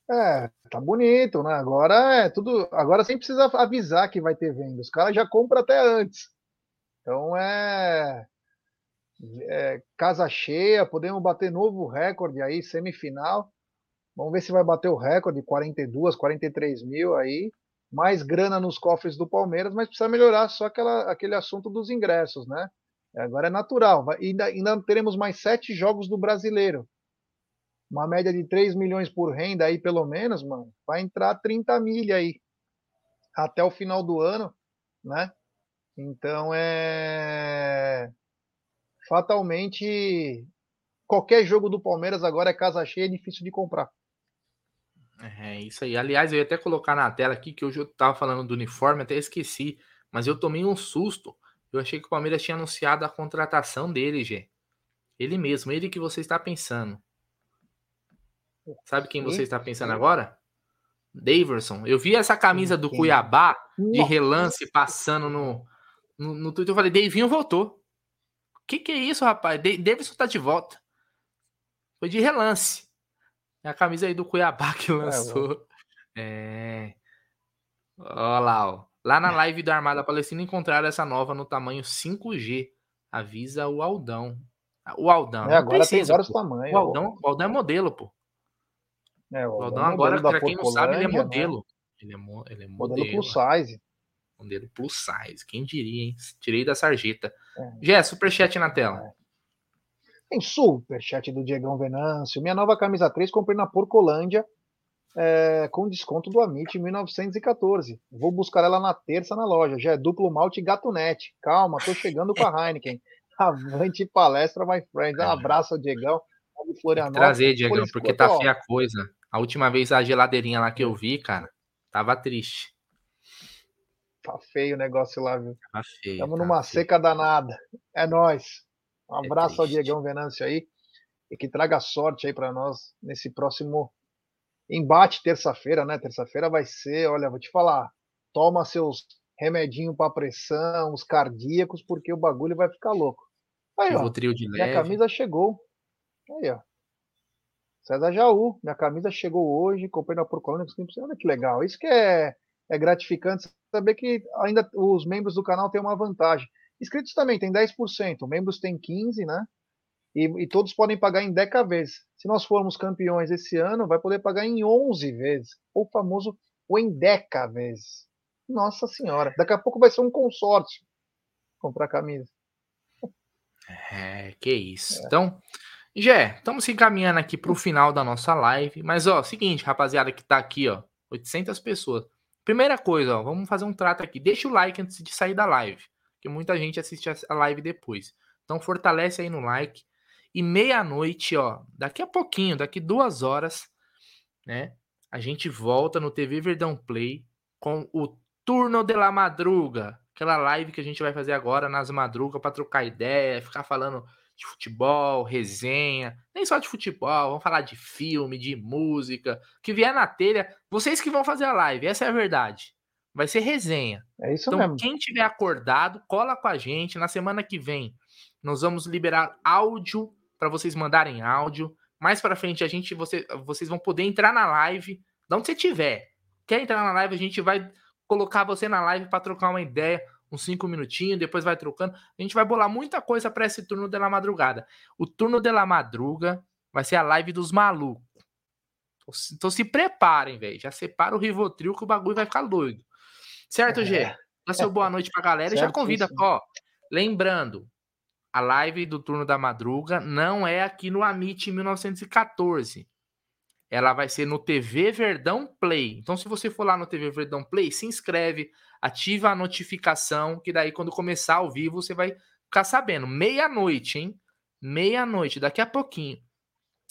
É, tá bonito, né? Agora é tudo. Agora sem precisa avisar que vai ter venda. Os caras já compram até antes. Então é é, casa cheia, podemos bater novo recorde aí, semifinal. Vamos ver se vai bater o recorde, 42, 43 mil aí. mais grana nos cofres do Palmeiras, mas precisa melhorar só aquela, aquele assunto dos ingressos, né? Agora é natural. Ainda, ainda teremos mais sete jogos do brasileiro. Uma média de 3 milhões por renda aí, pelo menos, mano. Vai entrar 30 milha aí. Até o final do ano, né? Então é. Fatalmente, qualquer jogo do Palmeiras agora é casa cheia, é difícil de comprar. É isso aí. Aliás, eu ia até colocar na tela aqui que hoje eu tava falando do uniforme, até esqueci, mas eu tomei um susto. Eu achei que o Palmeiras tinha anunciado a contratação dele, Gê. Ele mesmo, ele que você está pensando. Sabe quem você está pensando agora? Daverson. Eu vi essa camisa do Cuiabá de relance passando no, no, no Twitter. Eu falei, Davinho voltou. O que, que é isso, rapaz? Daverson tá de volta. Foi de relance. É a camisa aí do Cuiabá que é, lançou. É. Olha lá, ó. Lá na live da Armada Palestina encontraram essa nova no tamanho 5G. Avisa o Aldão. O Aldão. É, agora precisa, tem vários pô. tamanhos. O Aldão, o Aldão é modelo, pô. É, o Aldão, agora, pra quem não sabe, ele é né? modelo. Né? Ele, é mo ele é modelo. Modelo plus size. Modelo plus size. Quem diria, hein? Tirei da sarjeta. É. Jé, superchat na tela. É. Tem superchat do Diegão Venâncio. Minha nova camisa 3 comprei na Porcolândia é, com desconto do Amit 1914. Vou buscar ela na terça na loja. Já é duplo malte gatunete. Calma, tô chegando com a Heineken. Avante palestra, my friend. Um abraço ao Diegão. Trazer, Diegão, porque tá feia a coisa. A última vez a geladeirinha lá que eu vi, cara, tava triste. Tá feio o negócio lá, viu? Tá feio. Estamos tá numa feio. seca danada. É nós. Um é abraço é ao Diegão Venâncio aí e que traga sorte aí para nós nesse próximo embate terça-feira, né? Terça-feira vai ser, olha, vou te falar, toma seus remedinho para pressão, os cardíacos, porque o bagulho vai ficar louco. Aí, ó, trio de minha leve. camisa chegou. Aí, ó. César Jaú, minha camisa chegou hoje, comprei na Procolônia, olha que legal. Isso que é, é gratificante saber que ainda os membros do canal têm uma vantagem. Inscritos também tem 10%, membros tem 15%, né? E, e, todos podem pagar em 10 vezes. Se nós formos campeões esse ano, vai poder pagar em 11 vezes. O famoso o em 10 vezes. Nossa Senhora. Daqui a pouco vai ser um consórcio comprar camisa. É, que isso. É. Então, Jé, estamos se encaminhando aqui para o final da nossa live. Mas, ó, seguinte, rapaziada que tá aqui, ó, 800 pessoas. Primeira coisa, ó, vamos fazer um trato aqui. Deixa o like antes de sair da live que muita gente assiste a live depois. Então fortalece aí no like. E meia-noite, ó, daqui a pouquinho, daqui duas horas, né? A gente volta no TV Verdão Play com o Turno de la Madruga, aquela live que a gente vai fazer agora nas madrugas para trocar ideia, ficar falando de futebol, resenha, nem só de futebol, vamos falar de filme, de música, que vier na telha, vocês que vão fazer a live, essa é a verdade. Vai ser resenha. É isso então, mesmo. quem tiver acordado, cola com a gente. Na semana que vem, nós vamos liberar áudio para vocês mandarem áudio. Mais para frente, a gente, você, vocês vão poder entrar na live, de onde você tiver. Quer entrar na live, a gente vai colocar você na live para trocar uma ideia, uns cinco minutinhos, depois vai trocando. A gente vai bolar muita coisa para esse turno da madrugada. O turno da madruga vai ser a live dos malucos. Então se preparem, velho. Já separa o Rivotril que o bagulho vai ficar doido. Certo, Gê? É. Dá seu boa noite pra galera e já convida. Ó, lembrando, a live do turno da madruga não é aqui no Amit 1914. Ela vai ser no TV Verdão Play. Então, se você for lá no TV Verdão Play, se inscreve, ativa a notificação, que daí quando começar ao vivo você vai ficar sabendo. Meia-noite, hein? Meia-noite, daqui a pouquinho.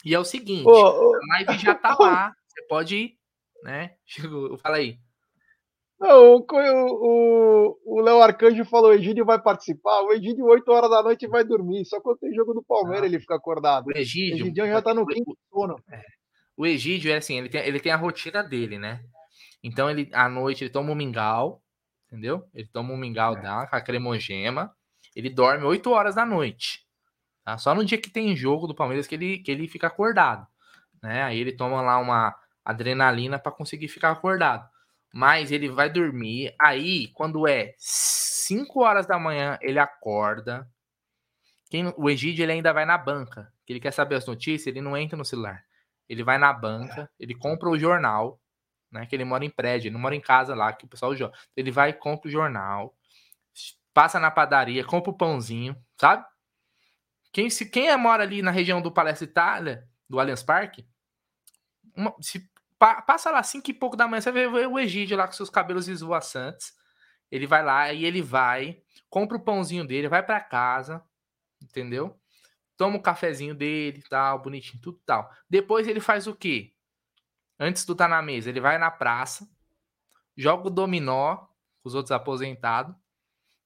E é o seguinte, a live já tá lá. Você pode ir, né? Fala aí. Não, o, o, Léo Arcanjo falou: o Egídio vai participar. O Egídio, 8 horas da noite, vai dormir. Só quando tem jogo do Palmeiras, ah, ele fica acordado. O Egídio, o Egídio já tá no quinto sono. É. O Egídio é assim: ele tem, ele tem a rotina dele, né? Então, ele, à noite, ele toma um mingau, entendeu? Ele toma um mingau é. da, a cremogema. Ele dorme 8 horas da noite. Tá? Só no dia que tem jogo do Palmeiras que ele, que ele fica acordado. Né? Aí ele toma lá uma adrenalina para conseguir ficar acordado mas ele vai dormir. Aí, quando é 5 horas da manhã, ele acorda. Quem, o Egídio ele ainda vai na banca, ele quer saber as notícias, ele não entra no celular. Ele vai na banca, ele compra o jornal, né? Que ele mora em prédio, ele não mora em casa lá, que o pessoal joga. Ele vai e compra o jornal, passa na padaria, compra o pãozinho, sabe? Quem, se, quem mora ali na região do Palestra Itália, do Allianz Parque, uma, se, pa, passa lá cinco e pouco da manhã, você vê o Egídio lá com seus cabelos esvoaçantes. Ele vai lá e ele vai, compra o pãozinho dele, vai para casa, entendeu? Toma o cafezinho dele, tal, bonitinho, tudo tal. Depois ele faz o quê? Antes do tá na mesa, ele vai na praça, joga o dominó com os outros aposentados,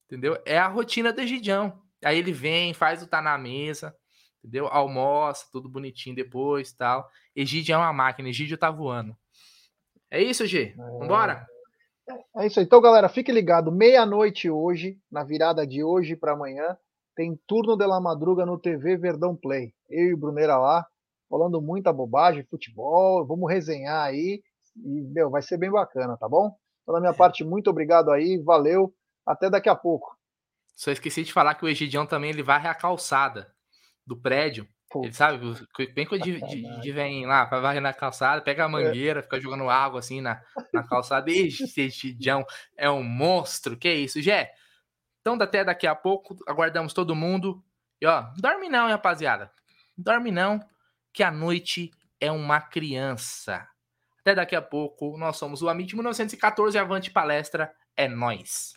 entendeu? É a rotina do Egidião. Aí ele vem, faz o tá na mesa, entendeu? Almoça, tudo bonitinho depois, tal. Egídio é uma máquina, Egídio tá voando. É isso, G. Vambora? É, é isso aí. Então, galera, fique ligado. Meia-noite hoje, na virada de hoje para amanhã, tem turno de la madruga no TV Verdão Play. Eu e o Bruneira lá, falando muita bobagem, futebol, vamos resenhar aí. E, meu, vai ser bem bacana, tá bom? Então, da minha parte, muito obrigado aí, valeu. Até daqui a pouco. Só esqueci de falar que o Egidião também ele varre a calçada do prédio. Ele sabe, bem quando de, vem lá para varrer na calçada, pega a é. mangueira, é. fica jogando água assim na, na calçada. Esse Egidião é um monstro. Que isso, Gé? Então, até daqui a pouco, aguardamos todo mundo. E ó, dorme não, hein, rapaziada. Dorme não, que a noite é uma criança. Até daqui a pouco, nós somos o Amit 1914 Avante Palestra, é nós.